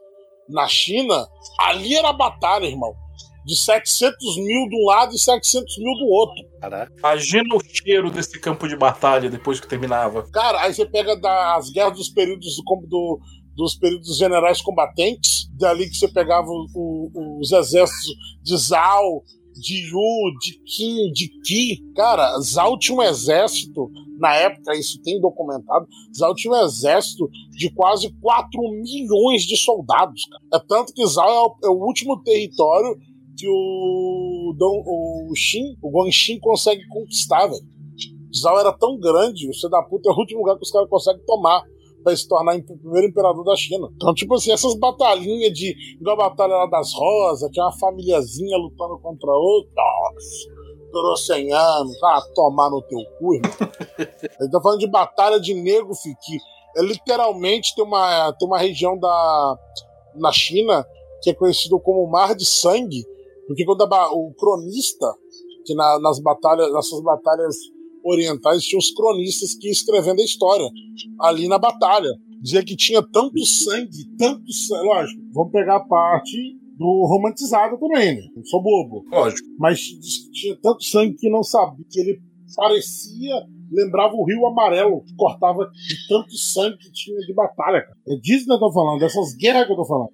Speaker 4: na China. Ali era batalha, irmão de 700 mil de um lado e 700 mil do outro.
Speaker 3: Caraca. Imagina o cheiro desse campo de batalha depois que terminava.
Speaker 4: Cara, aí você pega das guerras dos períodos do, do dos períodos generais combatentes, dali que você pegava o, o, os exércitos de Zhao, de Yu, de Qin, de Qi. Cara, Zhao tinha um exército, na época, isso tem documentado, Zhao tinha um exército de quase 4 milhões de soldados. Cara. É tanto que Zhao é o, é o último território que o, Dom, o Shin, o Guanxin consegue conquistar, velho. Zhao era tão grande, o da puta é o último lugar que os caras conseguem tomar para se tornar o primeiro imperador da China. Então, tipo assim, essas batalhinhas de. igual a batalha das rosas, é uma famíliazinha lutando contra outra. Nossa, durou 100 anos, ah, tomar no teu cu, irmão. Ele tá falando de batalha de negro, filho, que é literalmente tem uma, tem uma região da, na China que é conhecido como Mar de Sangue, porque quando a, o cronista, que na, nas batalhas, nessas batalhas orientais tinha os cronistas que escrevendo a história ali na batalha. Dizia que tinha tanto sangue, tanto sangue. Lógico, vamos pegar a parte do romantizado também, né? Não sou bobo.
Speaker 3: Lógico.
Speaker 4: Mas tinha tanto sangue que não sabia, que ele parecia. Lembrava o Rio Amarelo, que cortava de tanto sangue que tinha de batalha, cara. É disso que eu tô falando, dessas guerras que eu tô falando.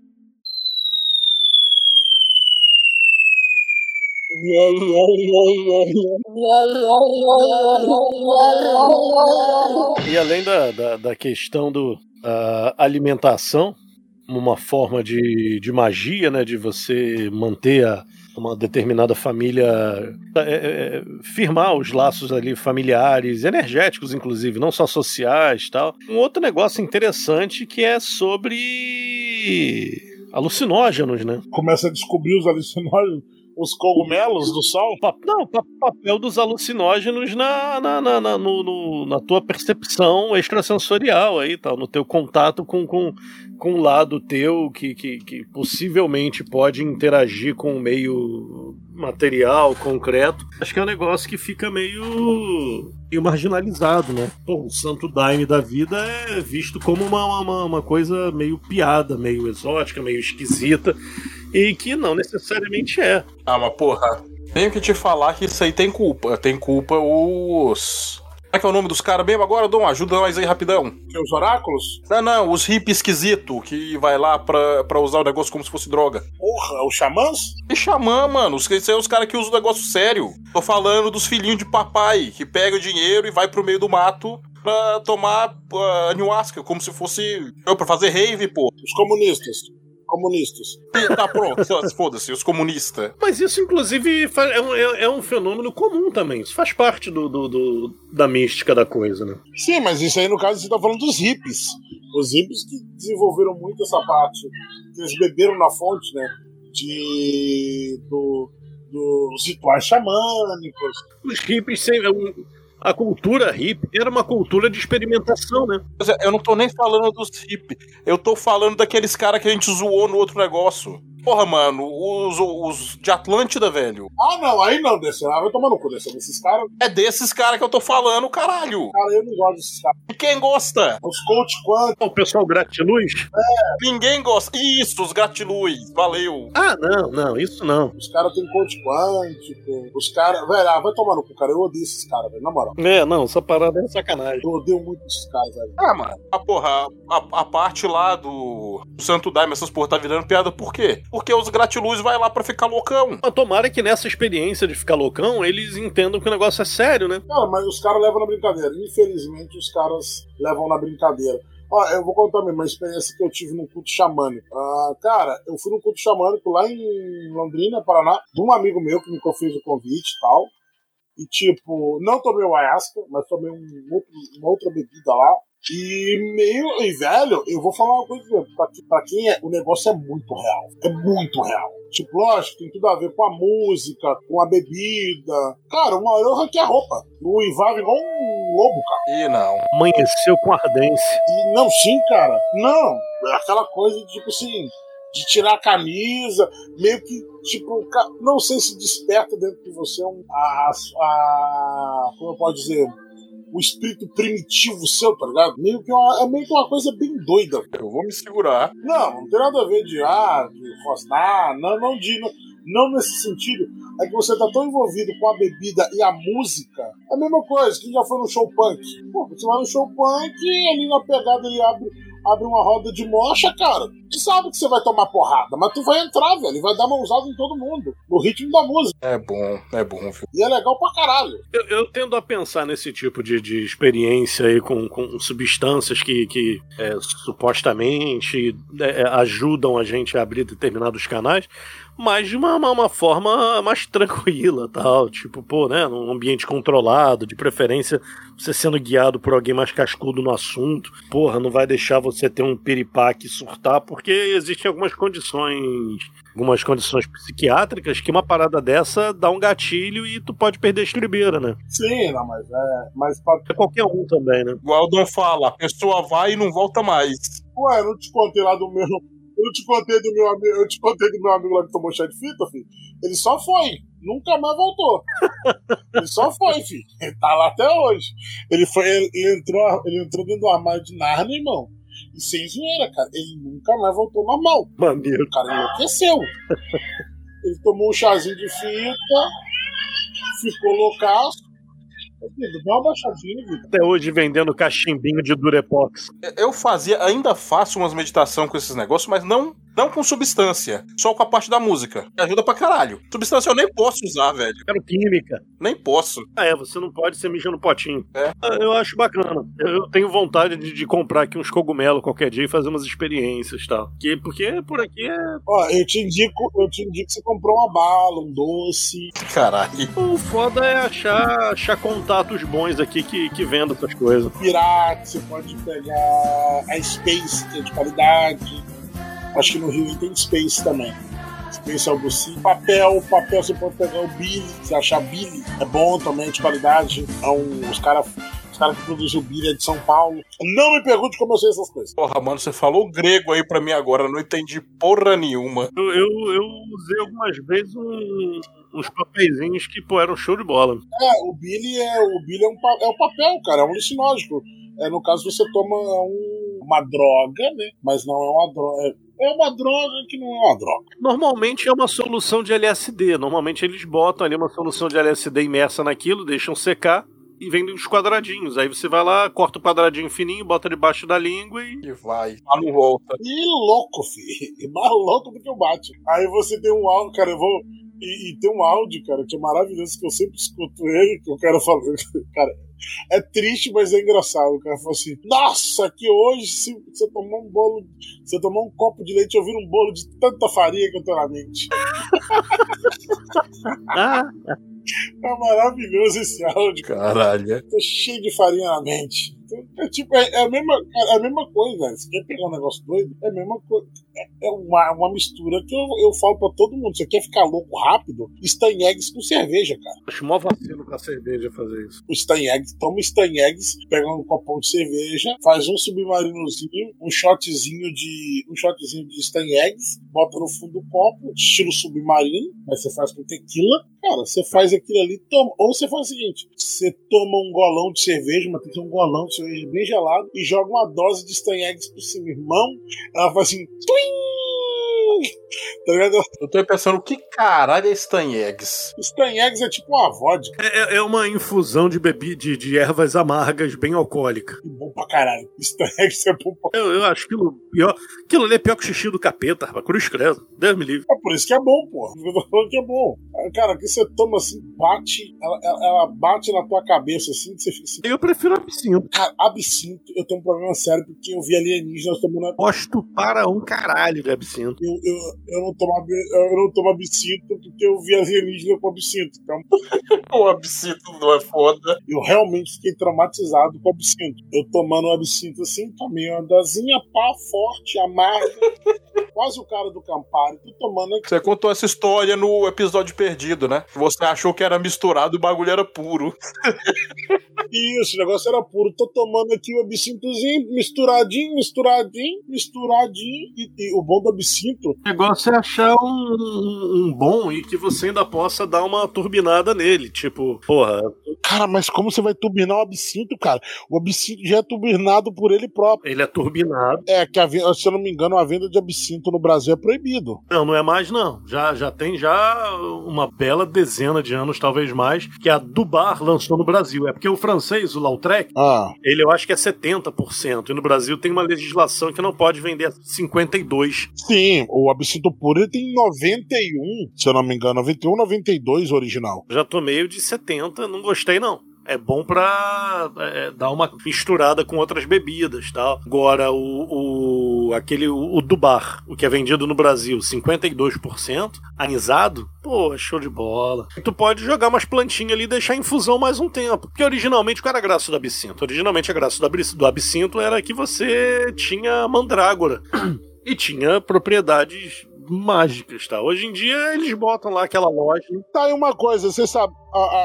Speaker 5: E além da, da, da questão do uh, alimentação, uma forma de, de magia, né, de você manter a, uma determinada família, é, é, é, firmar os laços ali familiares, energéticos inclusive, não só sociais tal. Um outro negócio interessante que é sobre alucinógenos, né?
Speaker 4: Começa a descobrir os alucinógenos os cogumelos do sol?
Speaker 5: Não, papel dos alucinógenos na, na, na, na, no, no, na tua percepção extrasensorial aí, tal, no teu contato com, com, com um lado teu que, que, que possivelmente pode interagir com o meio material, concreto. Acho que é um negócio que fica meio, meio marginalizado, né? Pô, o santo daime da vida é visto como uma, uma, uma coisa meio piada, meio exótica, meio esquisita e que não necessariamente é.
Speaker 3: Ah, mas porra, tenho que te falar que isso aí tem culpa. Tem culpa os. Como é que é o nome dos caras mesmo agora, Dom? Ajuda nós aí rapidão.
Speaker 4: Que os oráculos?
Speaker 3: Não, não, os hippies esquisito que vai lá pra, pra usar o negócio como se fosse droga.
Speaker 4: Porra, os xamãs?
Speaker 3: E xamã, mano. Esses são os caras que usam o negócio sério. Tô falando dos filhinhos de papai, que pega o dinheiro e vai pro meio do mato pra tomar uh, ayahuasca, como se fosse. pra fazer rave, pô.
Speaker 4: Os comunistas comunistas.
Speaker 3: Tá pronto, foda-se, os comunistas.
Speaker 5: Mas isso, inclusive, é um, é, é um, fenômeno comum também. Isso faz parte do, do, do, da mística da coisa, né?
Speaker 4: Sim, mas isso aí, no caso, você tá falando dos hippies. Os hippies que desenvolveram muito essa parte, que eles beberam na fonte, né? De. Do, dos rituais xamânicos.
Speaker 5: Os hippies sempre a cultura hippie era uma cultura de experimentação, né?
Speaker 3: Eu não tô nem falando dos hippies. Eu tô falando daqueles caras que a gente zoou no outro negócio. Porra, mano, os, os de Atlântida, velho.
Speaker 4: Ah, não, aí não, desse lá vai tomar no cu desse, desses caras.
Speaker 3: É desses caras que eu tô falando, caralho.
Speaker 4: Cara, eu não gosto desses caras.
Speaker 3: E quem gosta?
Speaker 4: Os coach quanto?
Speaker 5: O pessoal gratiluz?
Speaker 3: É. Ninguém gosta. Isso, os gratiluz, valeu.
Speaker 5: Ah, não, não, isso não.
Speaker 4: Os caras têm coach quântico. Os caras. Velho, ah, vai tomar no cu, cara. Eu odeio esses caras, velho, na moral.
Speaker 5: É, não, essa parada é sacanagem.
Speaker 4: Eu odeio muito esses caras, velho.
Speaker 3: Ah, mano, a porra, a, a parte lá do, do Santo Daime, essas porra tá virando piada, por quê? Porque os gratiluz Luz vai lá para ficar loucão.
Speaker 5: Mas tomara que nessa experiência de ficar loucão, eles entendam que o negócio é sério, né?
Speaker 4: Não, mas os caras levam na brincadeira. Infelizmente, os caras levam na brincadeira. Ó, eu vou contar mesmo uma experiência que eu tive no culto xamânico. Ah, cara, eu fui no culto xamânico lá em Londrina, Paraná, de um amigo meu que me fez o convite e tal. E, tipo, não tomei o ayahuasca, mas tomei um outro, uma outra bebida lá. E meio. E velho, eu vou falar uma coisa pra, pra quem é. O negócio é muito real. É muito real. Tipo, lógico, tem tudo a ver com a música, com a bebida. Cara, uma hora eu arranquei a roupa. O Ivar igual um lobo, cara.
Speaker 3: E não.
Speaker 5: Amanheceu com ardência.
Speaker 4: E não, sim, cara. Não. É aquela coisa de tipo assim. De tirar a camisa, meio que, tipo, não sei se desperta dentro de você um, a, a. Como eu posso dizer? o espírito primitivo seu, tá ligado? Meio que uma, é meio que uma coisa bem doida.
Speaker 3: Eu vou me segurar.
Speaker 4: Não, não tem nada a ver de ah, de rosnar, não, não de. Não, não nesse sentido. É que você tá tão envolvido com a bebida e a música. É a mesma coisa, quem já foi no show punk? Pô, você vai no show punk e ali na pegada ele abre abre uma roda de mocha, cara, tu sabe que você vai tomar porrada, mas tu vai entrar, velho, e vai dar mãozada em todo mundo, no ritmo da música.
Speaker 3: É bom, é bom, filho.
Speaker 4: E é legal pra caralho.
Speaker 5: Eu, eu tendo a pensar nesse tipo de, de experiência aí com, com substâncias que, que é, supostamente é, ajudam a gente a abrir determinados canais, mas de uma, uma, uma, forma mais tranquila, tal. Tipo, pô, né? Num ambiente controlado, de preferência você sendo guiado por alguém mais cascudo no assunto. Porra, não vai deixar você ter um piripaque surtar, porque existem algumas condições, algumas condições psiquiátricas que uma parada dessa dá um gatilho e tu pode perder a estribeira, né?
Speaker 4: Sim, não, mas é. Mas pode...
Speaker 5: é qualquer um também, né?
Speaker 3: O Dom fala, a pessoa vai e não volta mais.
Speaker 4: Ué, não te contei lá do meu eu te contei do meu amigo, eu te contei do meu amigo lá que tomou chá de fita, filho. Ele só foi, nunca mais voltou. ele só foi, filho. Ele tá lá até hoje. Ele foi, ele, ele entrou, ele entrou dentro do armário de Narnia, irmão. E sem zoeira, cara. Ele nunca mais voltou normal.
Speaker 5: Maneiro.
Speaker 4: O cara enlouqueceu. ele tomou um chazinho de fita, ficou loucaço. Dá uma baixadinha, Vitor.
Speaker 5: Até hoje vendendo cachimbinho de Durepox.
Speaker 3: Eu fazia, ainda faço umas meditação com esses negócios, mas não, não com substância. Só com a parte da música. Que ajuda pra caralho. Substância eu nem posso usar, velho.
Speaker 5: Quero química.
Speaker 3: Nem posso.
Speaker 5: Ah, é, você não pode ser mijando no potinho.
Speaker 3: É.
Speaker 5: Ah, Eu acho bacana. Eu eu tenho vontade de, de comprar aqui uns cogumelos qualquer dia e fazer umas experiências e tal. Que, porque por aqui é.
Speaker 4: Ó, eu te indico, eu te indico que você comprou uma bala, um doce.
Speaker 3: Caralho.
Speaker 5: O foda é achar, achar contatos bons aqui que, que vendam essas coisas.
Speaker 4: Pirata, você pode pegar a Space, que é de qualidade. Acho que no Rio tem Space também. Space é o docinho. Papel, papel você pode pegar o Billy, se achar Billy, é bom também, de qualidade. É um, os caras os cara que produzem o Billy é de São Paulo. Não me pergunte como eu sei essas coisas.
Speaker 3: Porra, mano, você falou grego aí pra mim agora, não entendi porra nenhuma.
Speaker 5: Eu, eu, eu usei algumas vezes um- uns papeizinhos que, pô, eram show de bola.
Speaker 4: É, o Billy é, o Billy é, um, é o papel, cara, é um alucinógeno. É, no caso, você toma um- uma droga, né? Mas não é uma droga. É, é uma droga que não é uma droga.
Speaker 5: Normalmente é uma solução de LSD. Normalmente eles botam ali uma solução de LSD imersa naquilo, deixam secar e vendem os quadradinhos. Aí você vai lá, corta o quadradinho fininho, bota debaixo da língua e.
Speaker 3: E vai. Ah, não volta.
Speaker 4: E louco, filho. E mais louco do que o Batman. Aí você tem um áudio, cara, eu vou. E, e tem um áudio, cara, que é maravilhoso, que eu sempre escuto ele, que o cara falando. Cara, é triste, mas é engraçado. O cara fala assim: Nossa, que hoje, se você tomar um bolo. Se você tomar um copo de leite, eu viro um bolo de tanta farinha que eu tô na mente.
Speaker 5: Ah,
Speaker 4: É maravilhoso esse áudio.
Speaker 3: Caralho.
Speaker 4: Tô cheio de farinha na mente. É tipo, é, é a mesma, é a mesma coisa, velho. Você quer pegar um negócio doido? É a mesma coisa. É, é uma, uma mistura que eu, eu falo pra todo mundo. Você quer ficar louco rápido? Stan Eggs com cerveja, cara.
Speaker 5: acho mó vacilo pra cerveja fazer isso.
Speaker 4: O Stan Eggs, toma Stan Eggs, pega um copão de cerveja, faz um submarinozinho, um shotzinho de. um shotzinho de Stan Eggs, bota no fundo do copo, estilo submarino, mas você faz com tequila. Cara, você faz aquilo ali, toma. Ou você faz o seguinte: você toma um golão de cerveja, mas tem que ser um golão de bem gelado, e joga uma dose de Stan Eggs por cima, irmão. Ela faz assim. Twing! Tá ligado?
Speaker 3: Eu tô pensando, o que caralho é Stan Eggs?
Speaker 4: Stan Eggs é tipo uma vodka.
Speaker 5: É, é uma infusão de bebida de, de ervas amargas bem alcoólica.
Speaker 4: É bom pra caralho. Stan Eggs é bom pra
Speaker 5: Eu, eu acho aquilo pior. Aquilo ali é pior que o xixi do capeta, rapaz. Cruz credo. Deus me livre.
Speaker 4: É por isso que é bom, pô. Eu tô falando que é bom. É, Cara, que você toma assim, bate, ela, ela- ela bate na tua cabeça assim, que você fica assim.
Speaker 5: Eu prefiro absinto.
Speaker 4: Cara, absinto, eu tenho um problema sério porque eu vi alienígenas tomando.
Speaker 5: Gosto para um caralho de absinto.
Speaker 4: Eu, eu, eu, não tomo, eu não tomo absinto porque eu vi alienígena com absinto. Então,
Speaker 3: O absinto não é foda.
Speaker 4: eu realmente fiquei traumatizado com absinto. Eu tomando um absinto assim, tomei uma dosinha pá, forte, amarga. quase o cara do Campari. Tô tomando aqui.
Speaker 3: Você contou essa história no episódio perdido, né? Você achou que era misturado e o bagulho era puro.
Speaker 4: Isso, o negócio era puro. Tô tomando aqui o absintozinho, misturadinho, misturadinho, misturadinho. E, e o bom do absinto,
Speaker 5: O negócio é achar um, um bom e que você ainda possa dar uma turbinada nele. Tipo, porra,
Speaker 4: cara, mas como você vai turbinar o absinto, cara? O absinto já é turbinado por ele próprio.
Speaker 5: ele é turbinado.
Speaker 4: É que, a, se eu não me engano, a venda de absinto no Brasil é proibido.
Speaker 5: Não, não é mais não. Já, já tem já uma bela dezena de anos, talvez mais, que a Dubar lançou no Brasil. É porque o francês, o Lautrec,
Speaker 4: Ah,
Speaker 5: ele eu acho que é 70%. E no Brasil tem uma legislação que não pode vender 52%.
Speaker 4: sim, o absinto puro ele tem 91, se eu não me engano, 91, 92 original.
Speaker 5: Já tomei o de 70, não gostei não. É bom pra é, dar uma misturada com outras bebidas tal. Agora, o, o aquele o, o do bar, o que é vendido no Brasil, 52%, anisado, pô, show de bola. Tu pode jogar umas plantinhas ali e deixar em infusão mais um tempo. Porque originalmente, qual era a graça do absinto? Originalmente a graça do absinto era que você tinha mandrágora. E tinha propriedades mágicas, tá? Hoje em dia eles botam lá aquela loja
Speaker 4: Tá aí uma coisa, você sabe,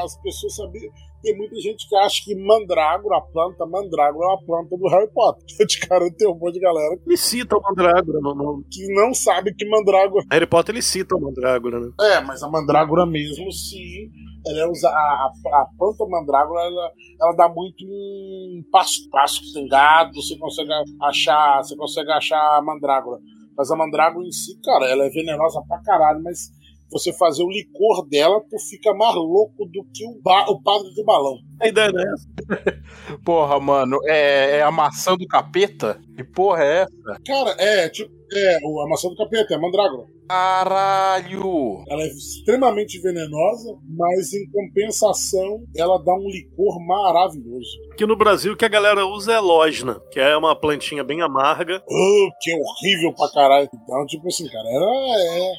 Speaker 4: as pessoas sabiam. Tem muita gente que acha que mandrágora, a planta mandrágora é uma planta do Harry Potter. De cara, tem um monte de galera
Speaker 5: Ele cita o Mandrágora no, no-
Speaker 4: que não sabe que mandrágora.
Speaker 5: Harry Potter, ele cita o Mandrágora, né?
Speaker 4: É, mas a mandrágora mesmo, se ela é usa, a, a, a planta mandrágora, ela, ela dá muito em pasto, pasto que tem gado, você consegue achar, você consegue achar a mandrágora. Mas a mandrágora em si, cara, ela é venenosa pra caralho, mas você fazer o licor dela, tu fica mais louco do que o, ba- o padre do balão.
Speaker 5: A ideia não é essa.
Speaker 3: Porra, mano, é, é a maçã do capeta? Que porra é essa?
Speaker 4: Cara, é, tipo, é, o- a maçã do capeta, é a mandrágora.
Speaker 3: Caralho!
Speaker 4: Ela é extremamente venenosa, mas em compensação, ela dá um licor maravilhoso.
Speaker 5: Aqui no Brasil o que a galera usa é lógina, que é uma plantinha bem amarga.
Speaker 4: Oh, que é horrível pra caralho. Então, tipo assim, cara, era é,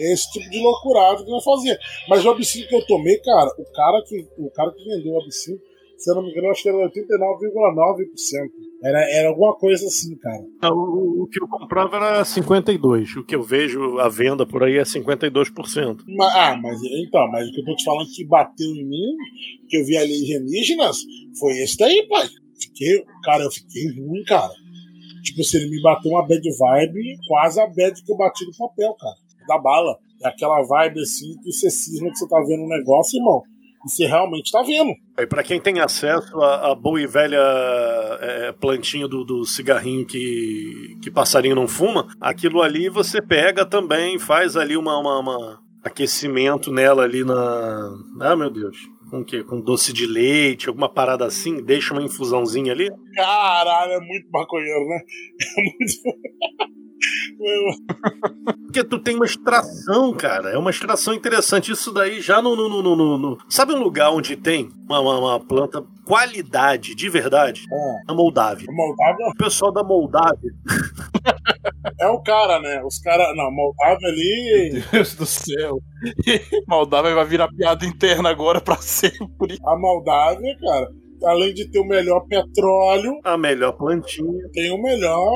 Speaker 4: é esse tipo de loucurado que nós fazia. Mas o absinto que eu tomei, cara, o cara que, o cara que vendeu o absinto, se eu não me engano, acho que era 89,9%. Era, era alguma coisa assim, cara.
Speaker 5: O, o que eu comprava era 52. O que eu vejo à venda por aí é 52%.
Speaker 4: Ma- ah, mas então, mas o que eu tô te falando que bateu em mim, que eu vi alienígenas, foi esse daí, pai. Fiquei, cara, eu fiquei ruim, cara. Tipo, se ele me bateu uma bad vibe, quase a bad que eu bati no papel, cara. Da bala. É aquela vibe assim que você cisma que você tá vendo um negócio, irmão. E você realmente tá vendo.
Speaker 5: Aí para quem tem acesso à, à boa e velha é, plantinha do, do cigarrinho que, que passarinho não fuma, aquilo ali você pega também, faz ali uma, uma- uma aquecimento nela ali na. Ah, meu Deus. Com o quê? Com doce de leite, alguma parada assim, deixa uma infusãozinha ali.
Speaker 4: Caralho, é muito maconheiro, né? É muito. Meu,
Speaker 5: Porque tu tem uma extração, cara. É uma extração interessante. Isso daí já no. no, no, no- no- Sabe um lugar onde tem uma, uma, uma planta qualidade, de verdade?
Speaker 4: Ah.
Speaker 5: Na Moldávia.
Speaker 4: a Moldávia
Speaker 5: O pessoal da Moldávia
Speaker 4: é o cara, né? Os caras. Não, Moldávia ali.
Speaker 3: Deus do céu. Moldávia vai virar piada interna agora pra sempre.
Speaker 4: A Moldávia, cara, além de ter o melhor petróleo,
Speaker 5: a melhor plantinha.
Speaker 4: tem o melhor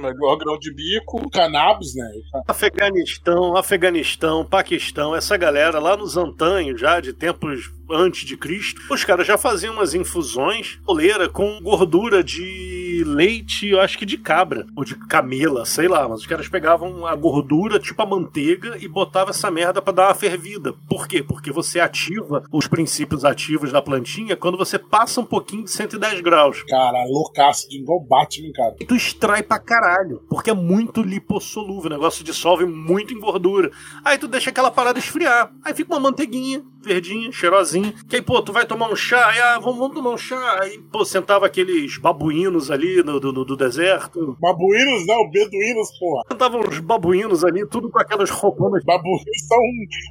Speaker 3: Melhor grão de bico.
Speaker 4: cannabis, né?
Speaker 5: Afeganistão, Afeganistão, Paquistão, essa galera lá nos antanhos, já de tempos antes de Cristo, os caras já faziam umas infusões coleira com gordura de leite, eu acho que de cabra, ou de camela, sei lá, mas os caras pegavam a gordura, tipo a manteiga, e botavam essa merda pra dar uma fervida. Por quê? Porque você ativa os princípios ativos da plantinha quando você passa um pouquinho de 110 graus.
Speaker 4: Cara, loucaço de igual Batman, cara.
Speaker 5: E tu extrai pra caralho, porque é muito lipossolúvel, o negócio dissolve muito em gordura. Aí tu deixa aquela parada esfriar. Aí fica uma manteiguinha, verdinha, cheirosinha. Que aí, pô, tu vai tomar um chá, aí, ah, vamos, vamos tomar um chá. Aí, pô, sentava aqueles babuínos ali no, do, do- deserto.
Speaker 4: Babuínos não, beduínos, porra.
Speaker 5: Sentavam uns babuínos ali, tudo com aquelas rouponas.
Speaker 4: Babuínos são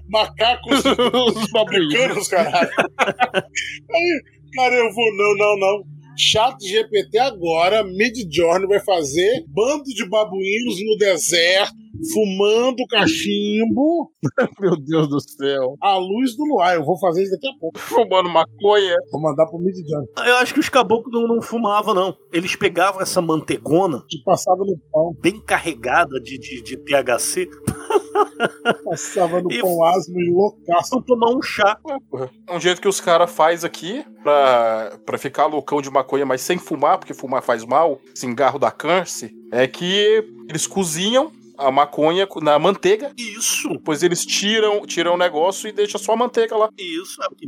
Speaker 4: macacos
Speaker 3: Os babuínos.
Speaker 4: caralho. Aí, cara, eu vou, não, não, não. Chat GPT agora, Midjourney vai fazer bando de babuínos no deserto, fumando cachimbo
Speaker 3: Meu Deus do céu.
Speaker 4: à luz do luar. Eu vou fazer isso daqui a pouco.
Speaker 3: Fumando maconha.
Speaker 4: Vou mandar pro Midjourney.
Speaker 5: Eu acho que os caboclos não, não fumavam, não. Eles pegavam essa mantegona
Speaker 4: Que passava no pão.
Speaker 5: bem carregada de, de, de THC,
Speaker 4: Passava no
Speaker 5: E-
Speaker 4: pão asmo e loucaço.
Speaker 5: tomar um chá.
Speaker 3: Um jeito que os caras faz aqui pra, pra ficar loucão de maconha, mas sem fumar, porque fumar faz mal, cigarro da câncer, é que eles cozinham a maconha na manteiga,
Speaker 5: Isso,
Speaker 3: depois eles tiram, tiram o negócio e deixam só a manteiga lá.
Speaker 5: isso é o que.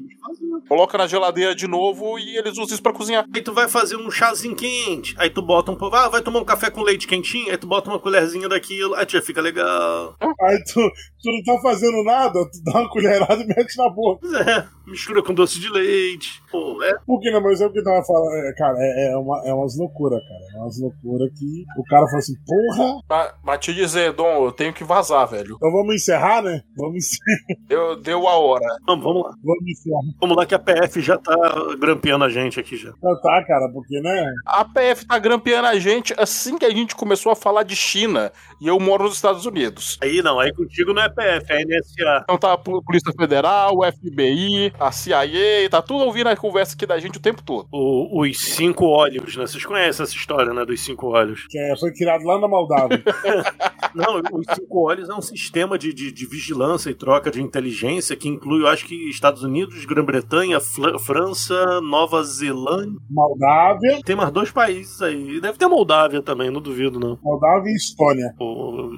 Speaker 3: Coloca na geladeira de novo e eles usam isso pra cozinhar.
Speaker 5: Aí tu vai fazer um chazinho quente, aí tu bota um pouco, ah, vai tomar um café com leite quentinho, aí tu bota uma colherzinha daquilo, aí já fica legal.
Speaker 4: Aí tu, tu não tá fazendo nada, tu dá uma colherada e mete na boca.
Speaker 5: Pois é, mistura com doce de leite. Pô, é.
Speaker 4: Por que não? Mas é o que tava falando. É, cara, é, é, uma, é umas loucuras, cara. É umas loucuras que o cara fala assim, porra.
Speaker 3: Pra te dizer, Dom, eu tenho que vazar, velho.
Speaker 4: Então vamos encerrar, né? Vamos encerrar.
Speaker 3: Eu, deu a hora.
Speaker 5: Vamos, vamos lá.
Speaker 4: Vamos encerrar.
Speaker 5: Vamos lá que a PF já tá grampeando a gente aqui já.
Speaker 4: Então tá, cara, porque, né?
Speaker 3: A PF tá grampeando a gente assim que a gente começou a falar de China e eu moro nos Estados Unidos.
Speaker 5: Aí não, aí contigo não é PF, é NSA.
Speaker 3: Então tá a Pol- Polícia Federal, o FBI, a CIA, tá tudo ouvindo a conversa aqui da gente o tempo todo.
Speaker 5: O- os cinco óleos, né? Vocês conhecem essa história, né? Dos cinco óleos.
Speaker 4: Que é, foi criado lá na Moldávia.
Speaker 5: Não, os cinco olhos é um sistema de, de, de vigilância e troca de inteligência que inclui, eu acho que Estados Unidos, Grã-Bre- Grã-Bretanha, França, Nova Zelândia.
Speaker 4: Moldávia,
Speaker 5: Tem mais dois países aí. Deve ter Moldávia também, não duvido, não.
Speaker 4: Moldávia e Estônia.
Speaker 5: O-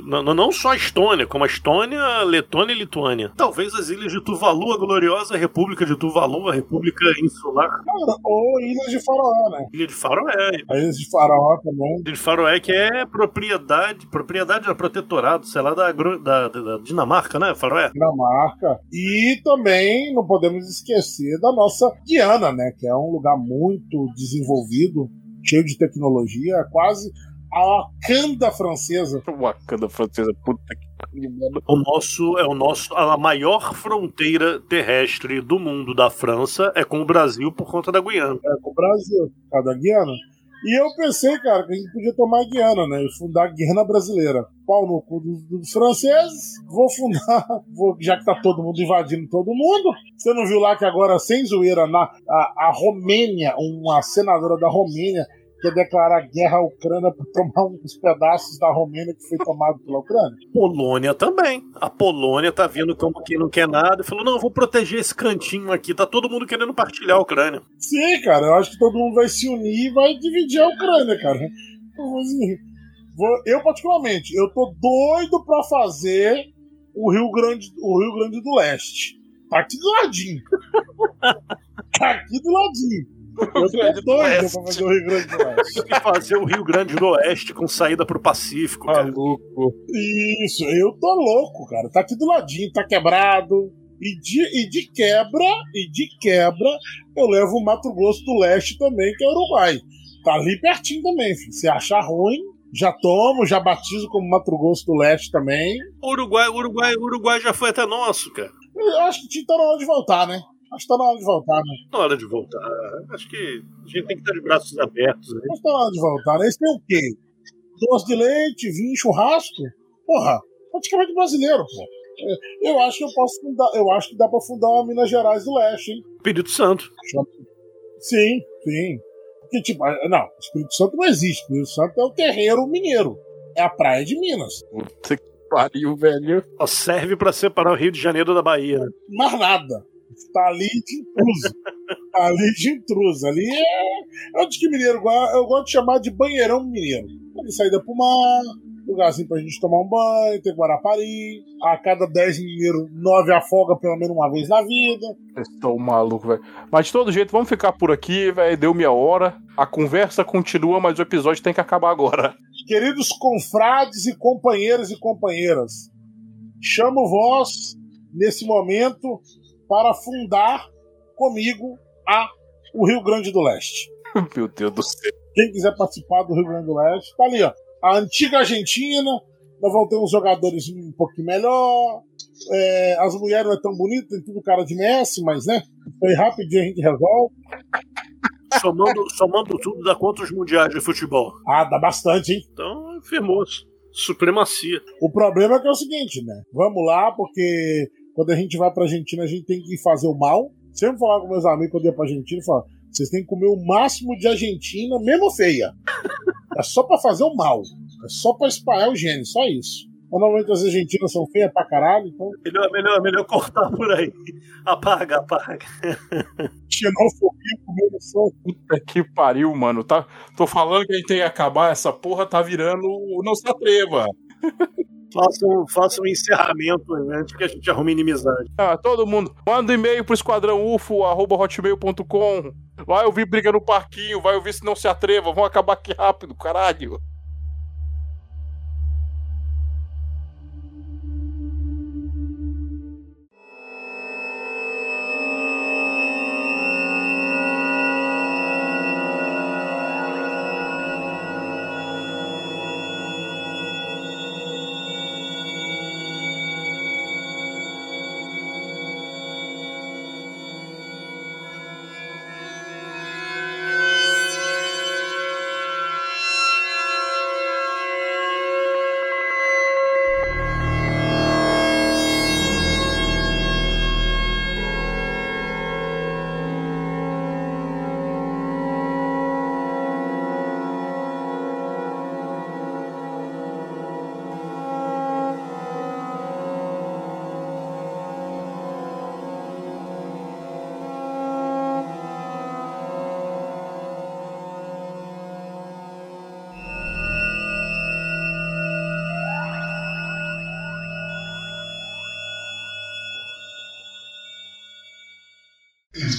Speaker 5: Não, não- só a Estônia, como a Estônia, Letônia e Lituânia. Talvez as ilhas de Tuvalu, a gloriosa República de Tuvalu, a República Insular.
Speaker 4: Cara, ou Ilhas de Faraó, né?
Speaker 5: Ilha de Faroé.
Speaker 4: As Ilhas de Faraó também.
Speaker 5: Ilha de Faroé, que é propriedade, propriedade da protetorado, sei lá, da, da- da- Dinamarca, né, Faroé?
Speaker 4: Dinamarca. E também não podemos esquecer da nossa Guiana, né? Que é um lugar muito desenvolvido, cheio de tecnologia, quase a Wakanda francesa.
Speaker 7: Wakanda francesa, puta que pariu.
Speaker 5: O nosso é o nosso a maior fronteira terrestre do mundo da França é com o Brasil por conta da Guiana.
Speaker 4: É com o Brasil, a da Guiana. E eu pensei, cara, que a gente podia tomar a Guiana, né? E fundar a Guiana brasileira. Pau no cu dos, dos franceses. Vou fundar, vou- já que tá todo mundo invadindo todo mundo. Você não viu lá que agora, sem zoeira, na, a, a Romênia, uma senadora da Romênia, quer declarar guerra à Ucrânia para tomar uns pedaços da Romênia que foi tomado pela Ucrânia?
Speaker 5: Polônia também. A Polônia tá vindo como quem não quer nada e falou: não, eu vou proteger esse cantinho aqui. Tá todo mundo querendo partilhar a Ucrânia.
Speaker 4: Sim, cara, eu acho que todo mundo vai se unir e vai dividir a Ucrânia, cara. Então, assim, vou- Eu, particularmente, eu tô doido pra fazer o Rio Grande, o Rio Grande do Leste. Tá aqui do ladinho. tá aqui do ladinho. Eu tô doido pra fazer o Rio Grande do Leste.
Speaker 5: E fazer o Rio Grande do Oeste com saída pro Pacífico. cara.
Speaker 7: Maluco.
Speaker 4: Isso, eu tô louco, cara. Tá aqui do ladinho, tá quebrado. E de, e de quebra, e de quebra, eu levo o Mato Grosso do Leste também, que é Uruguai. Tá ali pertinho também, filho. Se achar ruim, já tomo, já batizo como Mato Grosso do Leste também.
Speaker 5: O Uruguai, o Uruguai, o Uruguai já foi até nosso, cara.
Speaker 4: Eu acho que tá na hora de voltar, né? Acho que tá na hora de voltar, né?
Speaker 5: Na hora de voltar. Acho que a gente tem que estar de braços abertos. Né?
Speaker 4: Acho que tá na hora de voltar, né? Esse tem o quê? Doce de leite, vinho, churrasco? Porra, praticamente brasileiro, pô. É, Eu acho que eu posso fundar, eu acho que dá pra fundar uma Minas Gerais do Leste, hein?
Speaker 5: Espírito Santo.
Speaker 4: Sim, sim. Porque, tipo, ah, não, Espírito Santo não existe. Espírito Santo é o terreiro mineiro. É a praia de Minas.
Speaker 7: Puta que pariu, velho.
Speaker 5: Só serve pra separar o Rio de Janeiro da Bahia. né?
Speaker 4: Mais nada. Tá ali de intruso. tá ali de intruso. Ali é. É onde que mineiro. Eu gosto de chamar de banheirão mineiro. Ali saída pro mar, lugarzinho pra gente tomar um banho, ter Guarapari. A cada 10 mineiros, 9 afoga pelo menos uma vez na vida.
Speaker 7: Estou maluco, velho. Mas de todo jeito, vamos ficar por aqui, velho. Deu minha hora. A conversa continua, mas o episódio tem que acabar agora.
Speaker 4: Queridos confrades e companheiros e companheiras, chamo vós nesse momento para fundar comigo a o Rio Grande do Leste.
Speaker 7: Meu Deus do céu.
Speaker 4: Quem quiser participar do Rio Grande do Leste, tá ali, ó. A antiga Argentina, nós vamos ter uns jogadores um pouquinho melhor. É, as mulheres não é tão bonitas, tem tudo cara de Messi, mas né? Foi rapidinho a gente resolve.
Speaker 5: Somando, somando tudo, dá quantos mundiais de futebol?
Speaker 4: Ah, dá bastante, hein?
Speaker 5: Então, firmou-se. Supremacia.
Speaker 4: O problema é que é o seguinte, né? Vamos lá, porque quando a gente vai pra Argentina, a gente tem que fazer o mal. Sempre falar com meus amigos quando eu ia pra Argentina, falar, vocês têm que comer o máximo de Argentina, mesmo feia. É só pra fazer o mal. É só pra espalhar o gênio, só isso. Normalmente as argentinas são feias pra caralho, então
Speaker 5: Melhor, melhor, melhor cortar por aí. Apaga, apaga.
Speaker 4: xenofobia comendo som.
Speaker 7: Puta que pariu, mano. Tá, tô falando que a gente tem que acabar. Essa porra tá virando o Não Se Atreva.
Speaker 5: Faça um, faça um encerramento antes que a gente arrume inimizade.
Speaker 7: Ah, todo mundo. Manda um e-mail pro esquadrão ufo, arroba hotmail.com. Vai ouvir briga no parquinho, vai ouvir se não se atreva. Vamos acabar aqui rápido, caralho.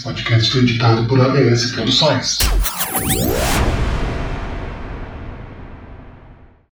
Speaker 8: Podcast foi editado por ABS Produções.